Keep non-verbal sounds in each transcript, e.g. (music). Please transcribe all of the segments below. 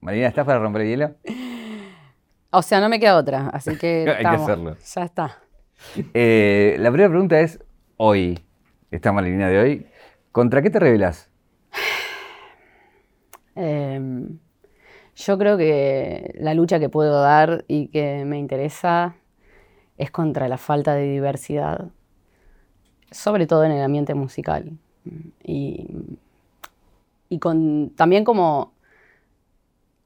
Marina, ¿estás para romper el hielo? O sea, no me queda otra, así que. (laughs) Hay que hacerlo. Ya está. Eh, la primera pregunta es: hoy, esta Marina de hoy, ¿contra qué te revelas? (sighs) Em, yo creo que la lucha que puedo dar y que me interesa es contra la falta de diversidad, sobre todo en el ambiente musical. Y, y con, también como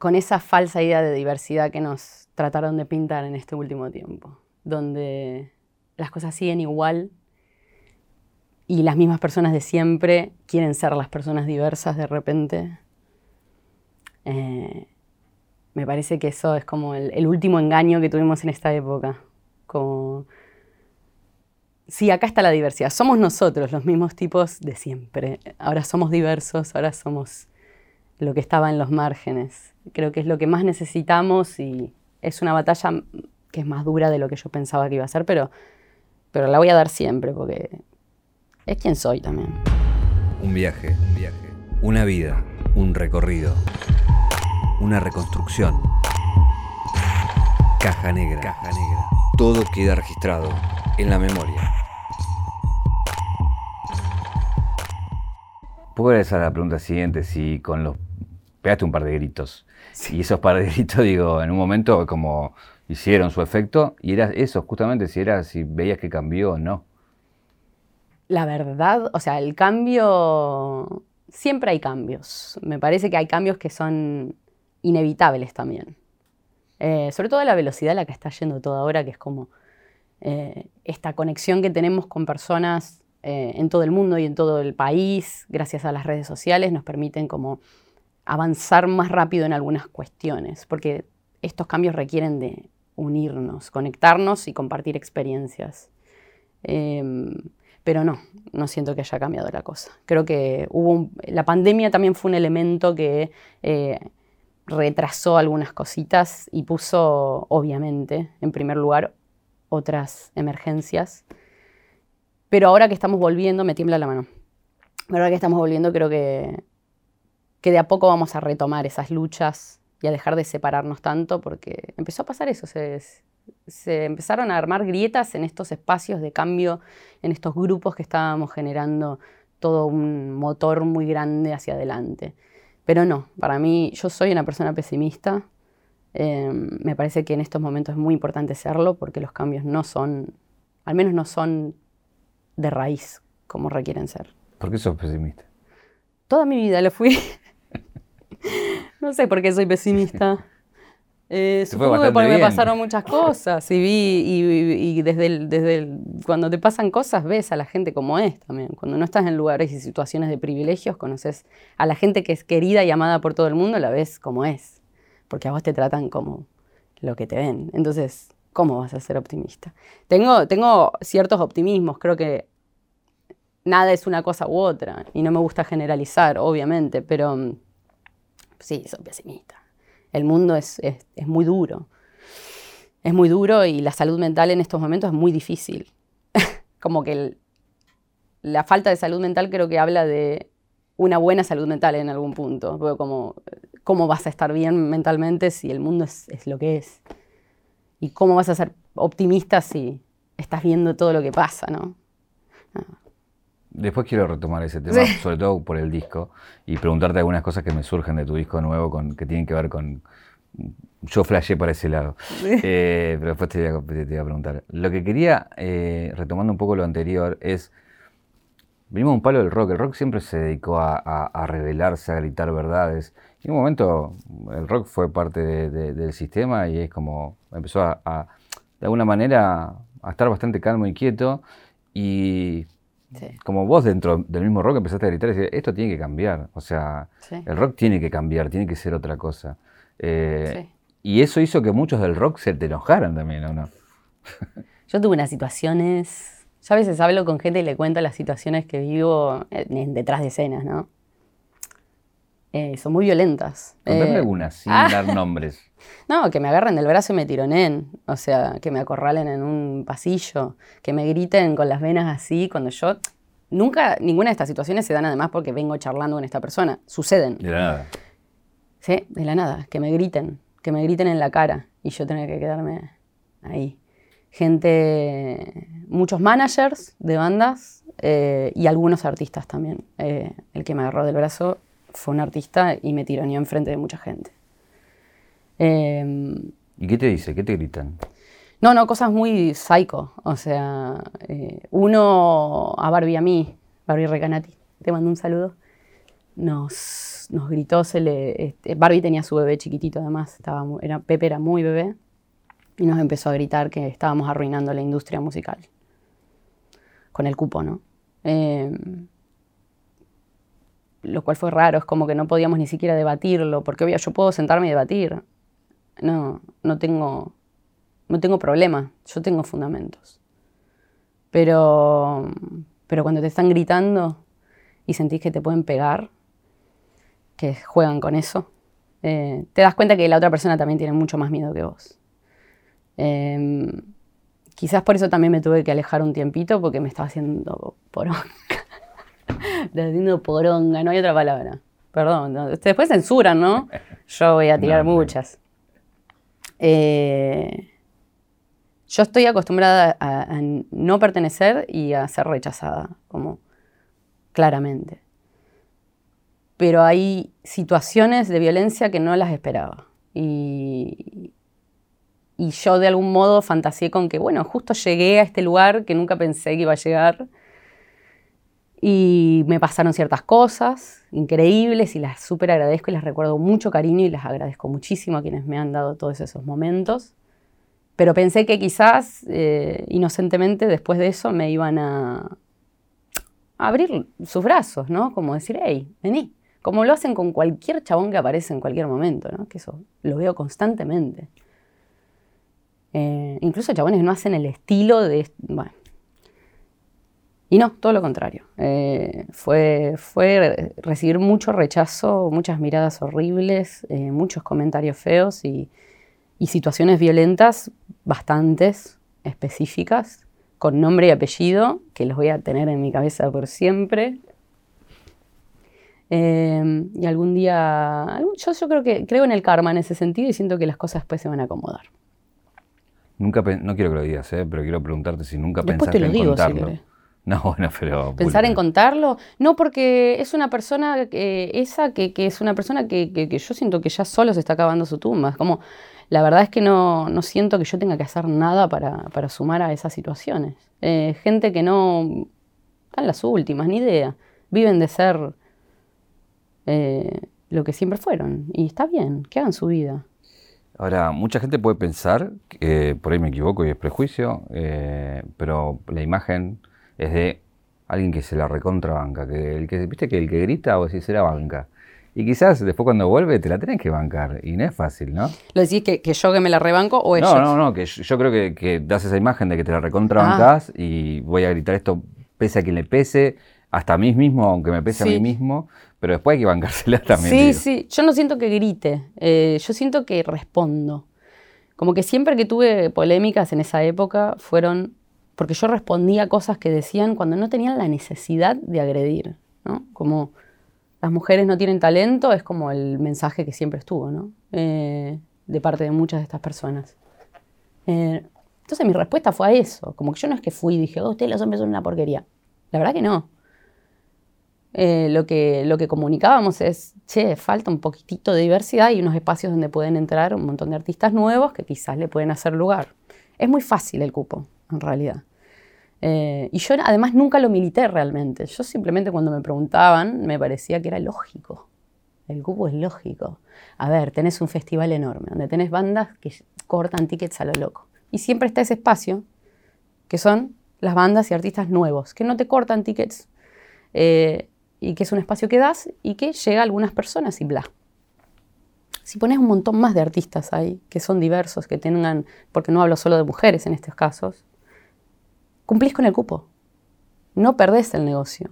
con esa falsa idea de diversidad que nos trataron de pintar en este último tiempo, donde las cosas siguen igual y las mismas personas de siempre quieren ser las personas diversas de repente. Eh, me parece que eso es como el, último engaño que tuvimos en esta época. Sí, acá está la diversidad. Somos nosotros los mismos tipos de siempre. Ahora somos diversos, ahora somos lo que estaba en los márgenes. Creo que es lo que más necesitamos y es una batalla que es más dura de lo que yo pensaba que iba a ser, pero, pero la voy a dar siempre porque es quien soy también. Un viaje, un viaje, una vida, un recorrido una reconstrucción. Caja negra. Caja negra. Todo queda registrado en la memoria. Puedo a la pregunta siguiente, si con los... Pegaste un par de gritos. Y esos par de gritos, (laughs) digo, en un momento como hicieron su efecto, y era eso, justamente, si era, si veías que cambió o no. La verdad, o sea, el cambio, siempre hay cambios. Me parece que hay cambios que son inevitables también. Eh, sobre todo la velocidad a la que está yendo todo ahora, que es como eh, esta conexión que tenemos con personas eh, en todo el mundo y en todo el país, gracias a las redes sociales, nos permiten como avanzar más rápido en algunas cuestiones, porque estos cambios requieren de unirnos, conectarnos y compartir experiencias. Em, pero no, no siento que haya cambiado la cosa. Creo que hubo la pandemia también fue un elemento que retrasó algunas cositas y puso, obviamente, en primer lugar, otras emergencias. Pero ahora que estamos volviendo, me tiembla la mano. Ahora que estamos volviendo, creo que, que de a poco vamos a retomar esas luchas y a dejar de separarnos tanto, porque empezó a pasar eso. Se, se empezaron a armar grietas en estos espacios de cambio, en estos grupos que estábamos generando todo un motor muy grande hacia adelante. Pero no, para mí yo soy una persona pesimista. Em, me parece que en estos momentos es muy importante serlo porque los cambios no son, al menos no son de raíz como requieren ser. ¿Por qué sos pesimista? Toda mi vida lo fui. No sé por qué soy pesimista. (laughs) Eh, supongo que porque me pasaron muchas cosas y vi, y, desde, desde cuando te pasan cosas ves a la gente como es también. Cuando no estás en lugares y situaciones de privilegios, conoces a la gente que es querida y amada por todo el mundo, la ves como es. Porque a vos te tratan como lo que te ven. Entonces, ¿cómo vas a ser optimista? Tengo, tengo ciertos optimismos, creo que nada es una cosa u otra y no me gusta generalizar, obviamente, pero mm, sí, soy pesimista el mundo es, muy duro. Es muy duro y la salud mental en estos momentos es muy difícil. (laughs) como que la falta de salud mental creo que habla de una buena salud mental en algún punto. como, ¿cómo vas a estar bien mentalmente si el mundo es, lo que es? ¿Y cómo vas a ser optimista si estás viendo todo lo que pasa, no? Después quiero retomar ese tema, sobre todo por el disco, y preguntarte algunas cosas que me surgen de tu disco nuevo con, que tienen que ver con... Yo flashé por ese lado, eh, pero después te voy, a, preguntar. Lo que quería, eh, retomando un poco lo anterior, es... Venimos un palo del rock, el rock siempre se dedicó a, revelarse, a gritar verdades. Y en un momento el rock fue parte del sistema y es como empezó a, de alguna manera, a estar bastante calmo y quieto. Y como vos dentro del mismo rock empezaste a gritar y decir, esto tiene que cambiar. O sea, el rock tiene que cambiar, tiene que ser otra cosa. Eh, y eso hizo que muchos del rock se te enojaran también, ¿o no? (laughs) Yo tuve unas situaciones, yo a veces hablo con gente y le cuento las situaciones que vivo detrás de escenas, ¿no? Eh, son muy violentas. Contame eh, algunas, sin (laughs) ah. dar nombres. No, que me agarren del brazo y me tironen, o sea, que me acorralen en un pasillo, que me griten con las venas así, cuando yo... Nunca, ninguna de estas situaciones se dan además porque vengo charlando con esta persona, suceden. De nada. Sí, de la nada, que me griten, que me griten en la cara y yo tener que quedarme ahí. Gente, muchos managers de bandas eh, y algunos artistas también. Eh, el que me agarró del brazo fue un artista y me tironeó enfrente de mucha gente. Em, ¿Y qué te dice? ¿Qué te gritan? No, no, cosas muy psycho. O sea, eh, uno a Barbie a mí, Barbie Recanati, te mando un saludo, nos, nos gritó, se le, este, Barbie tenía su bebé chiquitito además, estaba era, Pepe era muy bebé, y nos empezó a gritar que estábamos arruinando la industria musical con el cupo, ¿no? Em, lo cual fue raro, es como que no podíamos ni siquiera debatirlo, porque obvio yo puedo sentarme y debatir. No, no tengo, no tengo problema, yo tengo fundamentos. Pero, pero cuando te están gritando y sentís que te pueden pegar, que juegan con eso, eh, te das cuenta que la otra persona también tiene mucho más miedo que vos. Em, quizás por eso también me tuve que alejar un tiempito porque me estaba haciendo poronga. (laughs) haciendo poronga, no hay otra palabra. Perdón, después censuran, ¿no? (laughs) Yo voy a tirar muchas. Eh, yo estoy acostumbrada a, no pertenecer y a ser rechazada, como claramente. Pero hay situaciones de violencia que no las esperaba. Y, y yo de algún modo fantaseé con que, bueno, justo llegué a este lugar que nunca pensé que iba a llegar. Y me pasaron ciertas cosas increíbles y las súper agradezco y las recuerdo mucho cariño y las agradezco muchísimo a quienes me han dado todos esos momentos. Pero pensé que quizás, eh, inocentemente, después de eso me iban a, abrir sus brazos, ¿no? Como decir, hey, vení. Como lo hacen con cualquier chabón que aparece en cualquier momento, ¿no? Que eso lo veo constantemente. Eh, incluso chabones no hacen el estilo de... Bueno. Y no, todo lo contrario. Eh, fue, fue recibir mucho rechazo, muchas miradas horribles, eh, muchos comentarios feos y, y, situaciones violentas bastantes específicas, con nombre y apellido, que los voy a tener en mi cabeza por siempre. y algún día, yo, yo creo que creo en el karma en ese sentido y siento que las cosas después se van a acomodar. Nunca, no quiero que lo digas, ¿eh? pero quiero preguntarte si nunca pensaste en contarlo. (laughs) no, bueno, pero... ¿Pensar en contarlo? No, porque es una persona, esa que, es una persona que, yo siento que ya solo se está acabando su tumba. Es como, la verdad es que no, siento que yo tenga que hacer nada para, sumar a esas situaciones. Eh, gente que no... Están las últimas, ni idea. Viven de ser eh, lo que siempre fueron. Y está bien, que hagan su vida. Ahora, mucha gente puede pensar, que por ahí me equivoco y es prejuicio, eh, pero la imagen es de alguien que se la recontrabanca, que el que, viste que el que grita o si se la banca. Y quizás después cuando vuelve te la tenés que bancar, y no es fácil, ¿no? ¿Lo decís que, yo que me la rebanco o ellos? No, no, no, que yo, creo que, das esa imagen de que te la recontrabancás ah. y voy a gritar esto pese a quien le pese, hasta a mí mismo, aunque me pese a mí mismo, pero después hay que bancársela (laughs) también. Sí, sí, yo no siento que grite, eh, yo siento que respondo. Como que siempre que tuve polémicas en esa época fueron porque yo respondía cosas que decían cuando no tenían la necesidad de agredir, ¿no? Como las mujeres no tienen talento, es como el mensaje que siempre estuvo, ¿no? Eh, de parte de muchas de estas personas. Eh, entonces mi respuesta fue a eso, como que yo no es que fui y dije, oh, ustedes los hombres son una porquería. La verdad que no. Eh, lo, que, lo que comunicábamos es, che, falta un poquitito de diversidad y unos espacios donde pueden entrar un montón de artistas nuevos que quizás le pueden hacer lugar. Es muy fácil el cupo, en realidad. Eh, y yo además nunca lo milité realmente. Yo simplemente cuando me preguntaban me parecía que era lógico. El cupo es lógico. A ver, tenés un festival enorme donde tenés bandas que cortan tickets a lo loco. Y siempre está ese espacio, que son las bandas y artistas nuevos, que no te cortan tickets. Eh, y que es un espacio que das y que llega a algunas personas y bla. Si pones un montón más de artistas ahí, que son diversos, que tengan, porque no hablo solo de mujeres en estos casos, cumplís con el cupo. No perdés el negocio.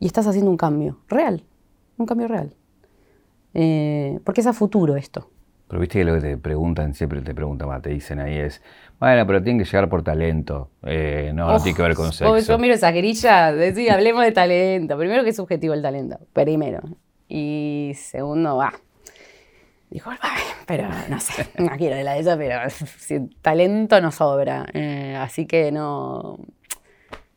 Y estás haciendo un cambio real, un cambio real. Eh, porque es a futuro esto. Pero viste que lo que te preguntan, siempre te preguntan, te dicen ahí es, bueno, pero tienen que llegar por talento, eh, no, no tiene que ver con sexo. Yo miro esa grilla, decir, hablemos de talento. Primero, que es subjetivo el talento? Primero. Y segundo, va. Dijo, pero no sé, (laughs) no quiero de la de ella, pero (laughs) talento no sobra. Eh, así que no,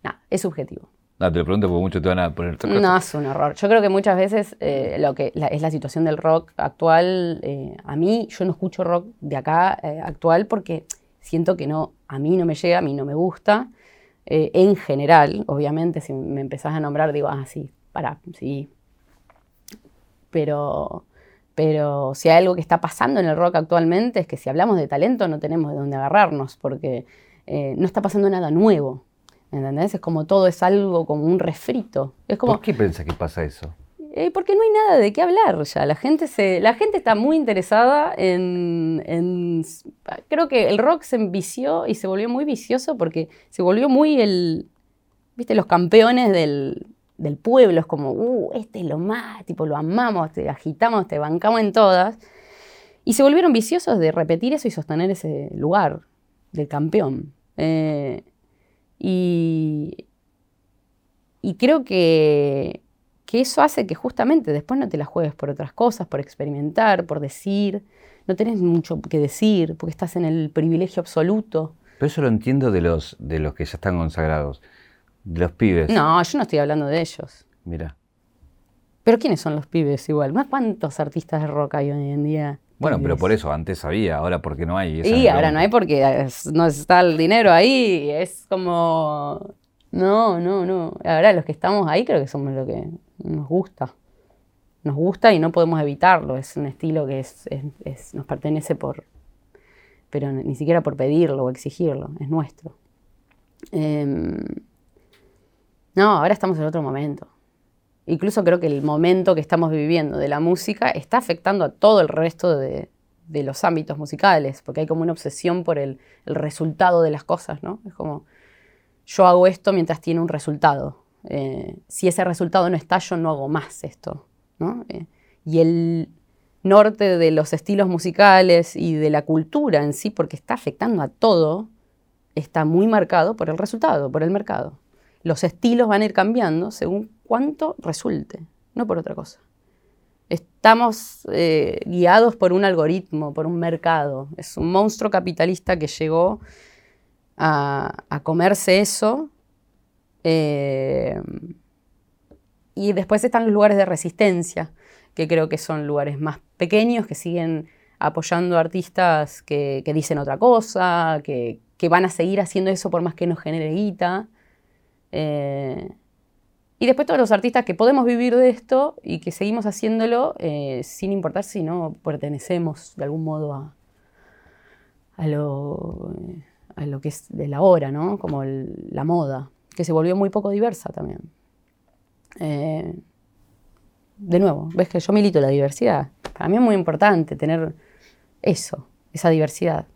no, es subjetivo. No, te lo pregunto porque muchos te van a poner No, es un horror. Yo creo que muchas veces eh, lo que es la situación del rock actual, eh, a mí, yo no escucho rock de acá actual porque siento que no, a mí no me llega, a mí no me gusta. en general, obviamente, si me empezás a nombrar, digo, ah, sí, para, sí. Pero pero si hay algo que está pasando en el rock actualmente es que si hablamos de talento no tenemos de dónde agarrarnos, porque eh, no está pasando nada nuevo. ¿Entendés? Es como todo es algo como un refrito. Es como, ¿Por qué piensa que pasa eso? Eh, porque no hay nada de qué hablar ya. La gente, se, la gente está muy interesada en, en, Creo que el rock se envició y se volvió muy vicioso porque se volvió muy el... ¿Viste? Los campeones del, del pueblo, es como, uh, este es lo más, tipo, lo amamos, te agitamos, te bancamos en todas. Y se volvieron viciosos de repetir eso y sostener ese lugar del campeón. Eh, y, y creo que, que eso hace que justamente después no te la juegues por otras cosas, por experimentar, por decir. No tenés mucho que decir porque estás en el privilegio absoluto. Pero eso lo entiendo de los, de los que ya están consagrados de los pibes. No, yo no estoy hablando de ellos. Mira. Pero ¿quiénes son los pibes igual? ¿Cuántos artistas de rock hay hoy en día? Bueno, pero por eso, antes había, ahora porque no hay. Y ahora no hay porque no está el dinero ahí, es como... No, no, no. Ahora los que estamos ahí creo que somos lo que nos gusta. Nos gusta y no podemos evitarlo, es un estilo que es, nos pertenece por... pero ni siquiera por pedirlo o exigirlo, es nuestro. Eh, no, ahora estamos en otro momento. Incluso creo que el momento que estamos viviendo de la música está afectando a todo el resto de, los ámbitos musicales, porque hay como una obsesión por el, resultado de las cosas, ¿no? Es como, yo hago esto mientras tiene un resultado. Eh, si ese resultado no está, yo no hago más esto, ¿no? Eh, y el norte de los estilos musicales y de la cultura en sí, porque está afectando a todo, está muy marcado por el resultado, por el mercado los estilos van a ir cambiando según cuánto resulte, no por otra cosa. Estamos eh, guiados por un algoritmo, por un mercado. Es un monstruo capitalista que llegó a, comerse eso. Eh, y después están los lugares de resistencia, que creo que son lugares más pequeños, que siguen apoyando artistas que, dicen otra cosa, que, que, van a seguir haciendo eso por más que nos genere guita. Eh, y después todos los artistas que podemos vivir de esto y que seguimos haciéndolo eh, sin importar si no pertenecemos de algún modo a, a, lo, a lo que es de la hora, ¿no? Como la moda, que se volvió muy poco diversa también. Eh, de nuevo, ves que yo milito la diversidad. Para mí es muy importante tener eso, esa diversidad,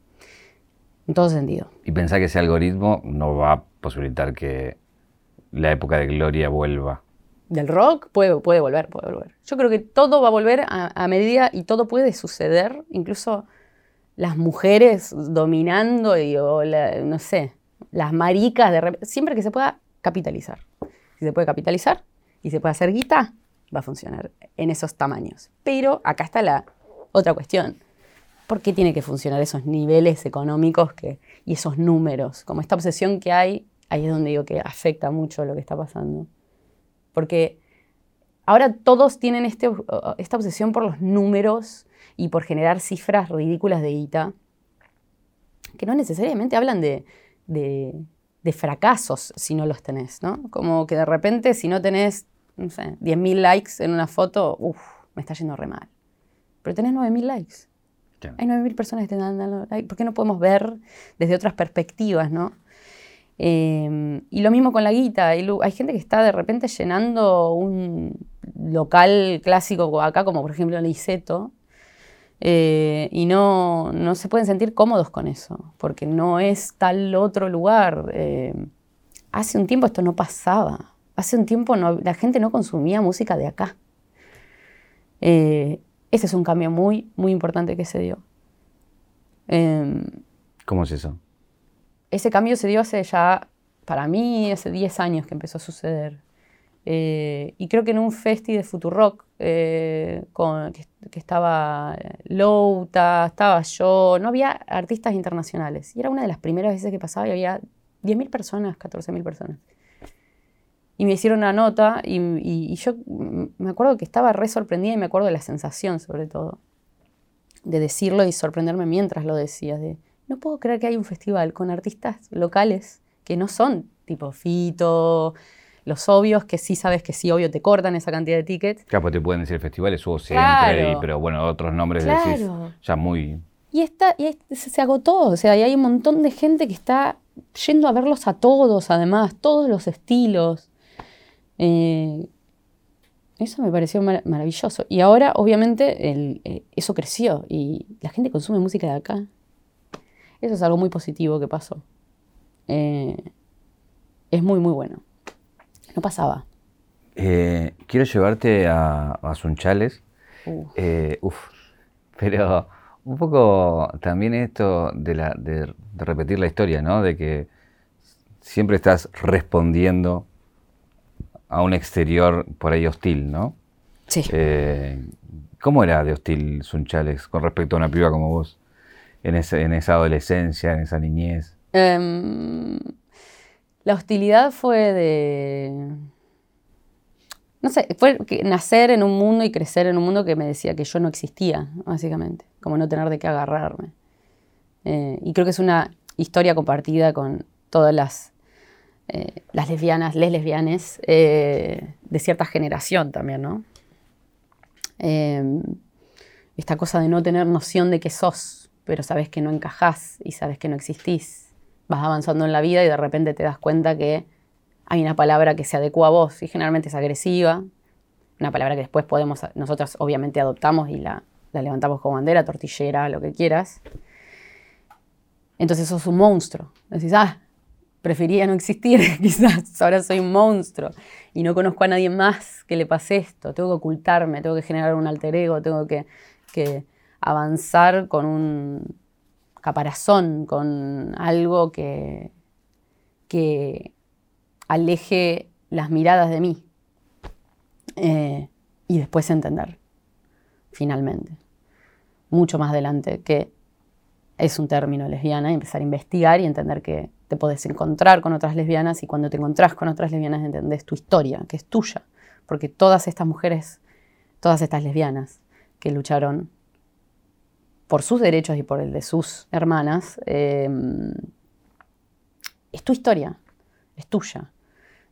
en todo sentido. Y pensar que ese algoritmo no va a posibilitar que la época de gloria vuelva? Del rock puede, puede volver, puede volver. Yo creo que todo va a volver a, medida y todo puede suceder, incluso las mujeres dominando y no sé, las maricas, de siempre que se pueda capitalizar. Si se puede capitalizar y se puede hacer guita, va a funcionar en esos tamaños. Pero acá está la otra cuestión. ¿Por qué tiene que funcionar esos niveles económicos que, y esos números? Como esta obsesión que hay ahí es donde digo que afecta mucho lo que está pasando. Porque ahora todos tienen este, esta obsesión por los números y por generar cifras ridículas de ITA, que no necesariamente hablan de, fracasos si no los tenés, ¿no? Como que de repente si no tenés, no sé, 10.000 likes en una foto, uff, me está yendo re mal. Pero tenés 9.000 likes. Hay 9.000 personas que te dan like. ¿Por qué no podemos ver desde otras perspectivas, no? Em, y lo mismo con la guita. Hay, gente que está de repente llenando un local clásico acá, como por ejemplo el Iseto, eh, y no, no, se pueden sentir cómodos con eso, porque no es tal otro lugar. Em, hace un tiempo esto no pasaba. Hace un tiempo la gente no consumía música de acá. Eh, ese es un cambio muy, muy importante que se dio. Em, ¿Cómo es eso? Ese cambio se dio hace ya, para mí, hace 10 años que empezó a suceder. Eh, y creo que en un festi de Futurock, eh, con, que, estaba Louta, estaba yo, no había artistas internacionales. Y era una de las primeras veces que pasaba y había 10.000 personas, 14.000 personas. Y me hicieron una nota y, yo me acuerdo que estaba re sorprendida y me acuerdo de la sensación sobre todo, de decirlo y sorprenderme mientras lo decía, de no puedo creer que hay un festival con artistas locales que no son tipo Fito, los obvios, que sí sabes que sí, obvio, te cortan esa cantidad de tickets. Claro, pues te pueden decir festivales hubo siempre, pero bueno, otros nombres decís ya muy... Y, está, y se agotó, o sea, y hay un montón de gente que está yendo a verlos a todos, además, todos los estilos. Eh, eso me pareció maravilloso. Y ahora, obviamente, eh, eso creció y la gente consume música de acá. Eso es algo muy positivo que pasó. Eh, es muy, muy bueno. No pasaba. Eh, quiero llevarte a, a Sunchales. Eh, uf. Pero un poco también esto de, la, de, repetir la historia, ¿no? De que siempre estás respondiendo a un exterior por ahí hostil, ¿no? Sí. Eh, ¿Cómo era de hostil Sunchales con respecto a una piba como vos? En, esa adolescencia, en esa niñez. Um, la hostilidad fue de... No sé, fue nacer en un mundo y crecer en un mundo que me decía que yo no existía, básicamente, como no tener de qué agarrarme. Eh, y creo que es una historia compartida con todas las, eh, lesbianas, les lesbianes eh, de cierta generación también, ¿no? esta cosa de no tener noción de que sos, pero sabes que no encajás y sabes que no existís vas avanzando en la vida y de repente te das cuenta que hay una palabra que se adecua a vos y generalmente es agresiva, una palabra que después podemos, nosotros obviamente adoptamos y la, levantamos como bandera, tortillera, lo que quieras. Entonces sos un monstruo. Decís, ah, prefería no existir, (laughs) quizás, ahora soy un monstruo y no conozco a nadie más que le pase esto, tengo que ocultarme, tengo que generar un alter ego, tengo que avanzar con un, caparazón, con algo que, que aleje las miradas de mí. Eh, y después entender, finalmente, mucho más adelante, que es un término lesbiana y empezar a investigar y entender que te puedes encontrar con otras lesbianas y cuando te encontrás con otras lesbianas entendés tu historia, que es tuya, porque todas estas mujeres, todas estas lesbianas que lucharon por sus derechos y por el de sus hermanas, em, es tu historia, es tuya,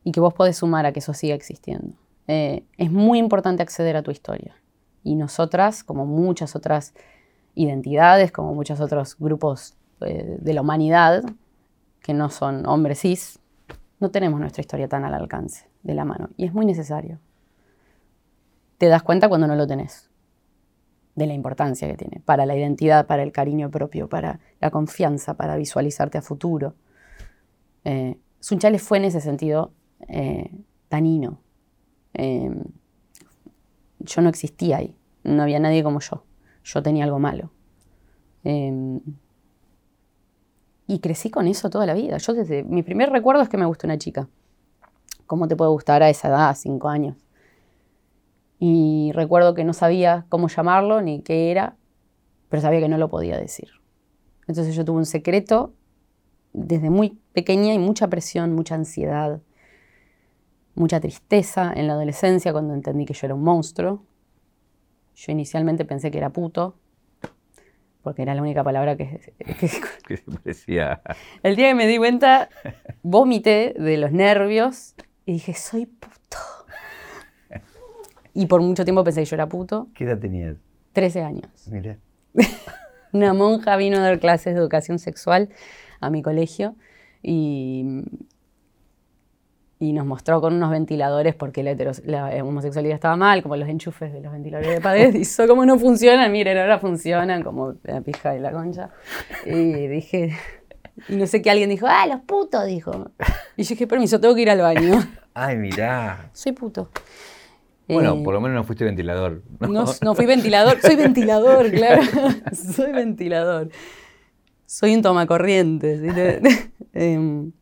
y que vos podés sumar a que eso siga existiendo. Eh, es muy importante acceder a tu historia. Y nosotras, como muchas otras identidades, como muchos otros grupos eh, de la humanidad, que no son hombres cis, no tenemos nuestra historia tan al alcance de la mano. Y es muy necesario. Te das cuenta cuando no lo tenés de la importancia que tiene para la identidad, para el cariño propio, para la confianza, para visualizarte a futuro. Eh, Sunchales fue en ese sentido eh, tanino. Em, yo no existía ahí, no había nadie como yo. Yo tenía algo malo. Em, y crecí con eso toda la vida. Yo desde mi primer recuerdo es que me gustó una chica. ¿Cómo te puede gustar a esa edad, cinco años? Y recuerdo que no sabía cómo llamarlo ni qué era, pero sabía que no lo podía decir. Entonces yo tuve un secreto desde muy pequeña y mucha presión, mucha ansiedad, mucha tristeza en la adolescencia cuando entendí que yo era un monstruo. Yo inicialmente pensé que era puto, porque era la única palabra que, que, (laughs) se parecía. El día que me di cuenta, vomité de los nervios y dije, soy puto. Y por mucho tiempo pensé que yo era puto. ¿Qué edad tenías? 13 años. Mira. (laughs) Una monja vino a dar clases de educación sexual a mi colegio y, y nos mostró con unos ventiladores porque la, la, homosexualidad estaba mal, como los enchufes de los ventiladores de Padez, hizo cómo no funcionan, miren, ahora funcionan como la pija de la concha. Y dije, y no sé qué alguien dijo, ah, los putos, dijo. Y yo dije, permiso, tengo que ir al baño. Ay, mirá. Soy puto. Bueno, eh, por lo menos no fuiste ventilador. No, no, fui ventilador. Soy ventilador, (laughs) claro. Soy ventilador. Soy un tomacorriente. Em,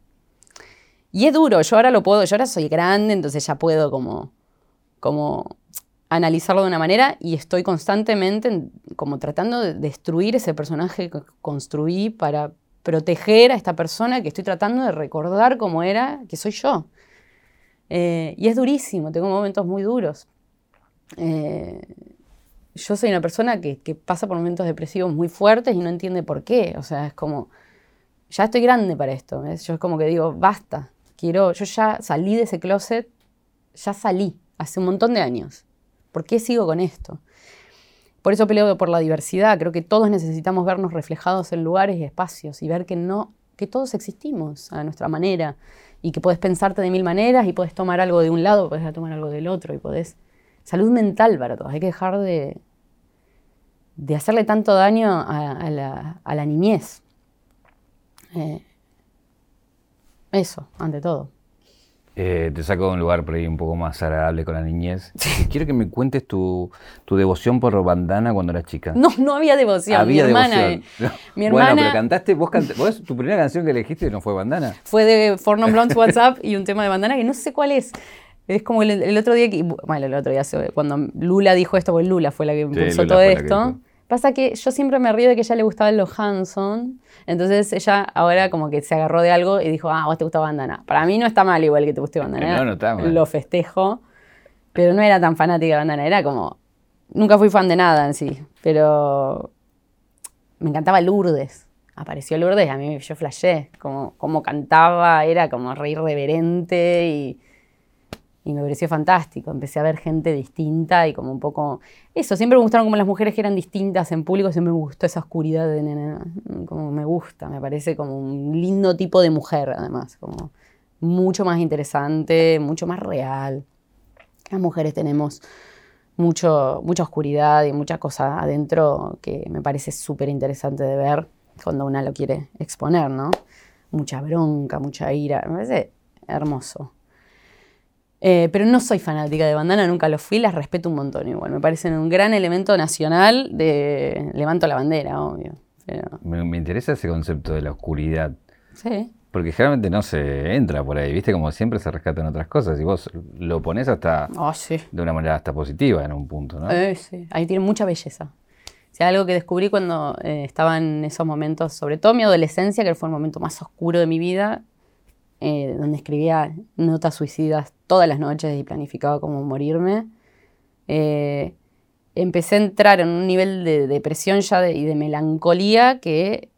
Y es duro, yo ahora lo puedo, yo ahora soy grande, entonces ya puedo como, como analizarlo de una manera y estoy constantemente como tratando de destruir ese personaje que construí para proteger a esta persona que estoy tratando de recordar cómo era, que soy yo. Eh, y es durísimo, tengo momentos muy duros. Eh, yo soy una persona que, que, pasa por momentos depresivos muy fuertes y no entiende por qué. O sea, es como, ya estoy grande para esto. Yo es como que digo, basta, quiero, yo ya salí de ese closet, ya salí hace un montón de años. ¿Por qué sigo con esto? Por eso peleo por la diversidad. Creo que todos necesitamos vernos reflejados en lugares y espacios y ver que no, que todos existimos a nuestra manera y que puedes pensarte de mil maneras y puedes tomar algo de un lado, puedes tomar algo del otro y podés... Salud mental para todos. Hay que dejar de, de hacerle tanto daño a, la, niñez. Eh, eso, ante todo. Eh, te saco de un lugar por ahí un poco más agradable con la niñez. Quiero que me cuentes tu, devoción por bandana cuando eras chica. No, no había devoción. Había mi hermana, devoción. (laughs) mi hermana, bueno, pero cantaste, vos, vos, tu primera canción que elegiste no fue bandana. Fue de Four Non Blondes WhatsApp (laughs) y un tema de bandana que no sé cuál es. Es como el, otro día que, bueno, el otro día, cuando Lula dijo esto, porque Lula fue la que impulsó todo esto. Pasa que yo siempre me río de que a ella le gustaban los Hanson. Entonces ella ahora como que se agarró de algo y dijo, ah, vos te gusta bandana. Para mí no está mal igual que te guste bandana. No, no está mal. Lo festejo. Pero no era tan fanática de bandana. Era como... Nunca fui fan de nada en sí. Pero me encantaba Lourdes. Apareció Lourdes, a mí yo flashé. Como, como cantaba, era como re irreverente y y me pareció fantástico. Empecé a ver gente distinta y como un poco... Eso, siempre me gustaron como las mujeres que eran distintas en público, siempre me gustó esa oscuridad de nena, como me gusta, me parece como un lindo tipo de mujer además, como mucho más interesante, mucho más real. Las mujeres tenemos mucho, mucha oscuridad y mucha cosa adentro que me parece súper interesante de ver cuando una lo quiere exponer, ¿no? Mucha bronca, mucha ira, me parece hermoso. Eh, pero no soy fanática de bandana, nunca lo fui, las respeto un montón igual. Me parecen un gran elemento nacional de levanto la bandera, obvio. Me, interesa ese concepto de la oscuridad. Sí. Porque generalmente no se entra por ahí, ¿viste? Como siempre se rescatan otras cosas y vos lo pones hasta oh, sí. de una manera hasta positiva en un punto, ¿no? Eh, sí, ahí tiene mucha belleza. O algo que descubrí cuando eh, estaba en esos momentos, sobre todo mi adolescencia, que fue el momento más oscuro de mi vida, eh, donde escribía notas suicidas todas las noches y planificaba cómo morirme, eh, empecé a entrar en un nivel de depresión ya y de melancolía que,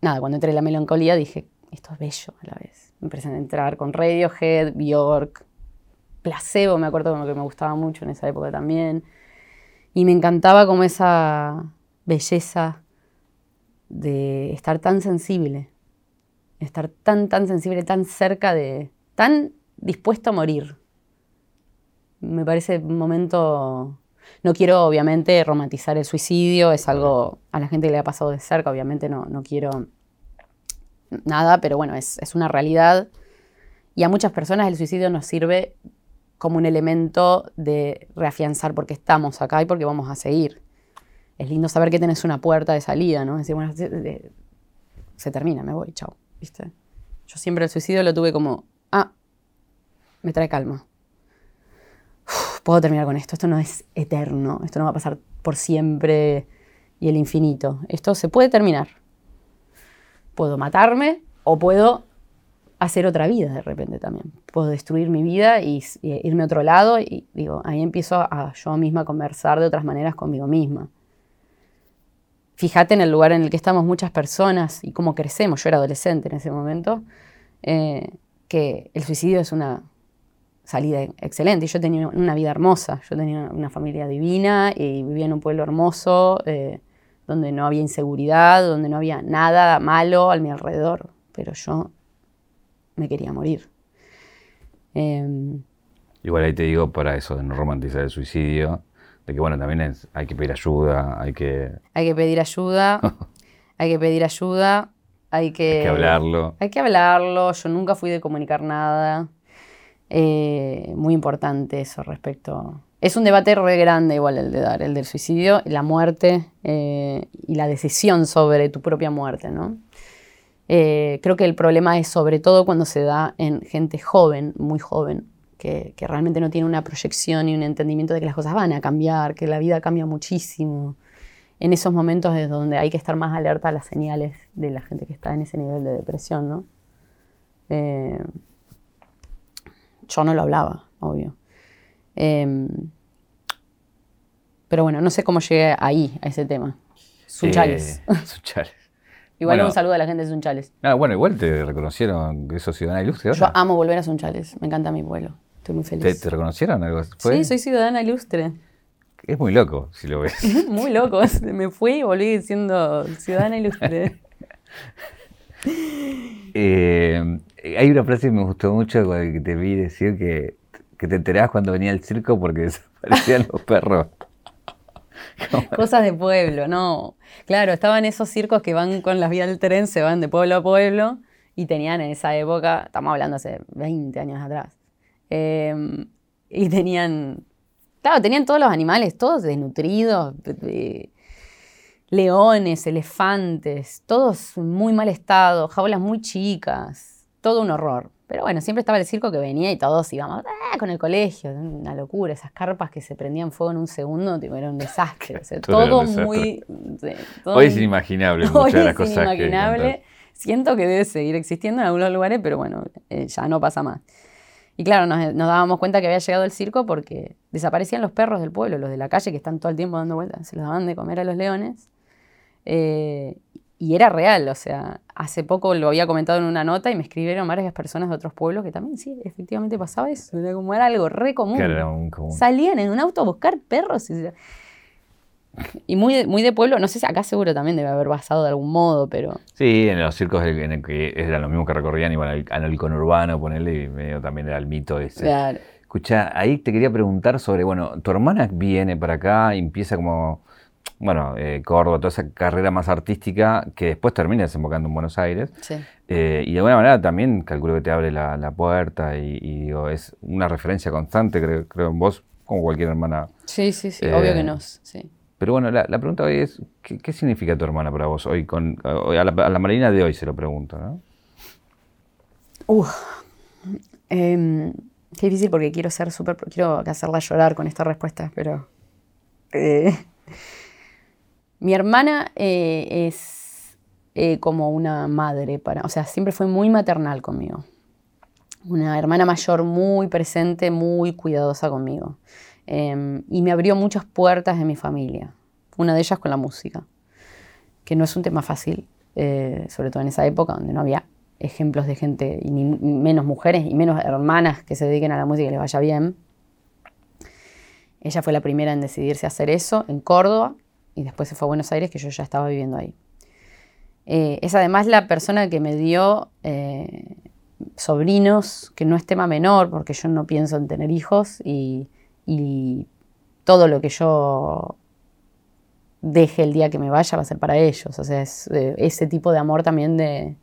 nada, cuando entré en la melancolía dije, esto es bello a la vez. Empecé a entrar con Radiohead, Bjork, Placebo, me acuerdo que me gustaba mucho en esa época también. Y me encantaba como esa belleza de estar tan sensible estar tan, tan sensible, tan cerca de, tan dispuesto a morir. Me parece un momento, no quiero obviamente romantizar el suicidio, es algo a la gente que le ha pasado de cerca, obviamente no, no quiero nada, pero bueno, es, es una realidad. Y a muchas personas el suicidio nos sirve como un elemento de reafianzar porque estamos acá y porque vamos a seguir. Es lindo saber que tenés una puerta de salida, ¿no? Decir, bueno, se termina, me voy, chao. ¿Viste? Yo siempre el suicidio lo tuve como, ah, me trae calma. puedo terminar con esto, esto no es eterno, esto no va a pasar por siempre y el infinito. Esto se puede terminar. Puedo matarme o puedo hacer otra vida de repente también. Puedo destruir mi vida y, irme a otro lado y digo, ahí empiezo a yo misma a conversar de otras maneras conmigo misma fíjate en el lugar en el que estamos muchas personas y cómo crecemos, yo era adolescente en ese momento, eh, que el suicidio es una salida excelente. Yo tenía una vida hermosa, yo tenía una familia divina y vivía en un pueblo hermoso, eh, donde no había inseguridad, donde no había nada malo a mi alrededor, pero yo me quería morir. Em, Igual ahí te digo para eso, de no romantizar el suicidio, de que bueno, también hay que pedir ayuda, hay que... Hay que pedir ayuda, (laughs) hay que pedir ayuda, hay que... Hay que hablarlo. Hay que hablarlo, yo nunca fui de comunicar nada. Eh, muy importante eso respecto... Es un debate re grande igual el de dar, el del suicidio, la muerte eh, y la decisión sobre tu propia muerte, ¿no? Eh, creo que el problema es sobre todo cuando se da en gente joven, muy joven, que, realmente no tiene una proyección y un entendimiento de que las cosas van a cambiar, que la vida cambia muchísimo. En esos momentos es donde hay que estar más alerta a las señales de la gente que está en ese nivel de depresión, ¿no? Eh, yo no lo hablaba, obvio. Em, pero bueno, no sé cómo llegué ahí, a ese tema. Sunchales. Eh, (laughs) Sunchales. igual un saludo a la gente de Sunchales. Ah, bueno, igual te reconocieron que sos ciudadana ilustre. Yo amo volver a Sunchales, me encanta mi pueblo. Estoy muy feliz. ¿Te, reconocieron algo? Sí, soy ciudadana ilustre. Es muy loco, si lo ves. (laughs) muy loco. (laughs) Me fui y volví siendo ciudadana ilustre. (laughs) Eh, hay una frase que me gustó mucho que te vi decir que, te enterabas cuando venía el circo porque desaparecían los perros. Cosas de pueblo, no. Claro, estaban esos circos que van con las vías del tren, se van de pueblo a pueblo y tenían en esa época, estamos hablando hace 20 años atrás, Em, y tenían, claro, tenían todos los animales, todos desnutridos, leones, elefantes, todos en muy mal estado, jaulas muy chicas, todo un horror. Pero bueno, siempre estaba el circo que venía y todos íbamos ah, con el colegio, una locura, esas carpas que se prendían fuego en un segundo, era un desastre. (laughs) todo, muy... hoy es inimaginable (laughs) muchas de las cosas inimaginable. Siento que debe seguir existiendo en algunos lugares, pero bueno, eh, ya no pasa más. Y claro, nos, dábamos cuenta que había llegado el circo porque desaparecían los perros del pueblo, los de la calle que están todo el tiempo dando vueltas, se los daban de comer a los leones. Eh, y era real, o sea, hace poco lo había comentado en una nota y me escribieron varias personas de otros pueblos que también sí, efectivamente pasaba eso, era como era algo re común. Salían en un auto a buscar perros. Y, y muy de, muy de pueblo, no sé si acá seguro también debe haber basado de algún modo, pero... Sí, en los circos en el que eran los mismos que recorrían, iban al, al conurbano, ponerle, y medio también era el mito ese. Claro. Escucha, ahí te quería preguntar sobre, bueno, tu hermana viene para acá y empieza como, bueno, eh, Córdoba, toda esa carrera más artística que después termina desembocando en Buenos Aires. Sí. Eh, y de alguna manera también calculo que te abre la, puerta y, digo, es una referencia constante, creo, creo en vos, como cualquier hermana. Sí, sí, sí, obvio que eh, no, sí. Pero bueno, la, pregunta hoy es, ¿qué, significa tu hermana para vos hoy? Con, a, la, Marina de hoy se lo pregunto, ¿no? Uf, em, qué difícil porque quiero ser súper, quiero hacerla llorar con esta respuesta, pero... Eh, (laughs) mi hermana eh, es eh, como una madre para, o sea, siempre fue muy maternal conmigo. Una hermana mayor muy presente, muy cuidadosa conmigo. Em, y me abrió muchas puertas en mi familia, una de ellas con la música, que no es un tema fácil, eh, sobre todo en esa época donde no había ejemplos de gente, y menos mujeres y menos hermanas que se dediquen a la música y les vaya bien. Ella fue la primera en decidirse a hacer eso en Córdoba y después se fue a Buenos Aires, que yo ya estaba viviendo ahí. Eh, es además la persona que me dio eh, sobrinos, que no es tema menor, porque yo no pienso en tener hijos y y todo lo que yo deje el día que me vaya va a ser para ellos. O sea, es eh, ese tipo de amor también de,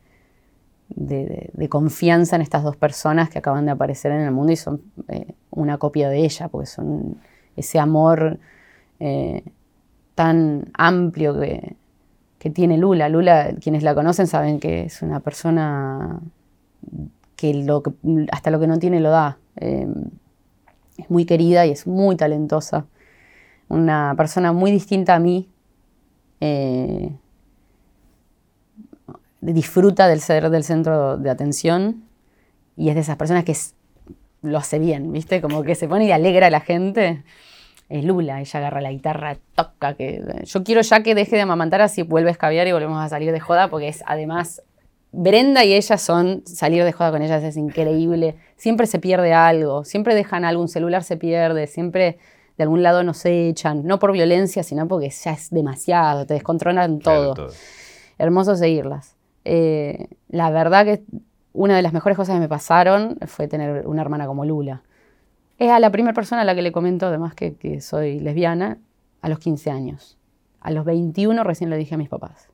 de, confianza en estas dos personas que acaban de aparecer en el mundo y son eh, una copia de ella, porque son ese amor eh, tan amplio que, que, tiene Lula. Lula, quienes la conocen saben que es una persona que, lo hasta lo que no tiene lo da es muy querida y es muy talentosa. Una persona muy distinta a mí. Eh, disfruta del ser del centro de atención y es de esas personas que lo hace bien, ¿viste? Como que se pone y alegra a la gente. Es Lula, ella agarra la guitarra, toca, que yo quiero ya que deje de amamantar así vuelve a escabiar y volvemos a salir de joda porque es además Brenda y ella son, salir de joda con ellas es increíble. Siempre se pierde algo, siempre dejan algo, un celular se pierde, siempre de algún lado nos echan, no por violencia, sino porque ya es demasiado, te descontrolan todo. Hermoso seguirlas. Eh, la verdad que una de las mejores cosas que me pasaron fue tener una hermana como Lula. Es a la primera persona a la que le comento, además que, que soy lesbiana, a los 15 años. A los 21 recién le dije a mis papás.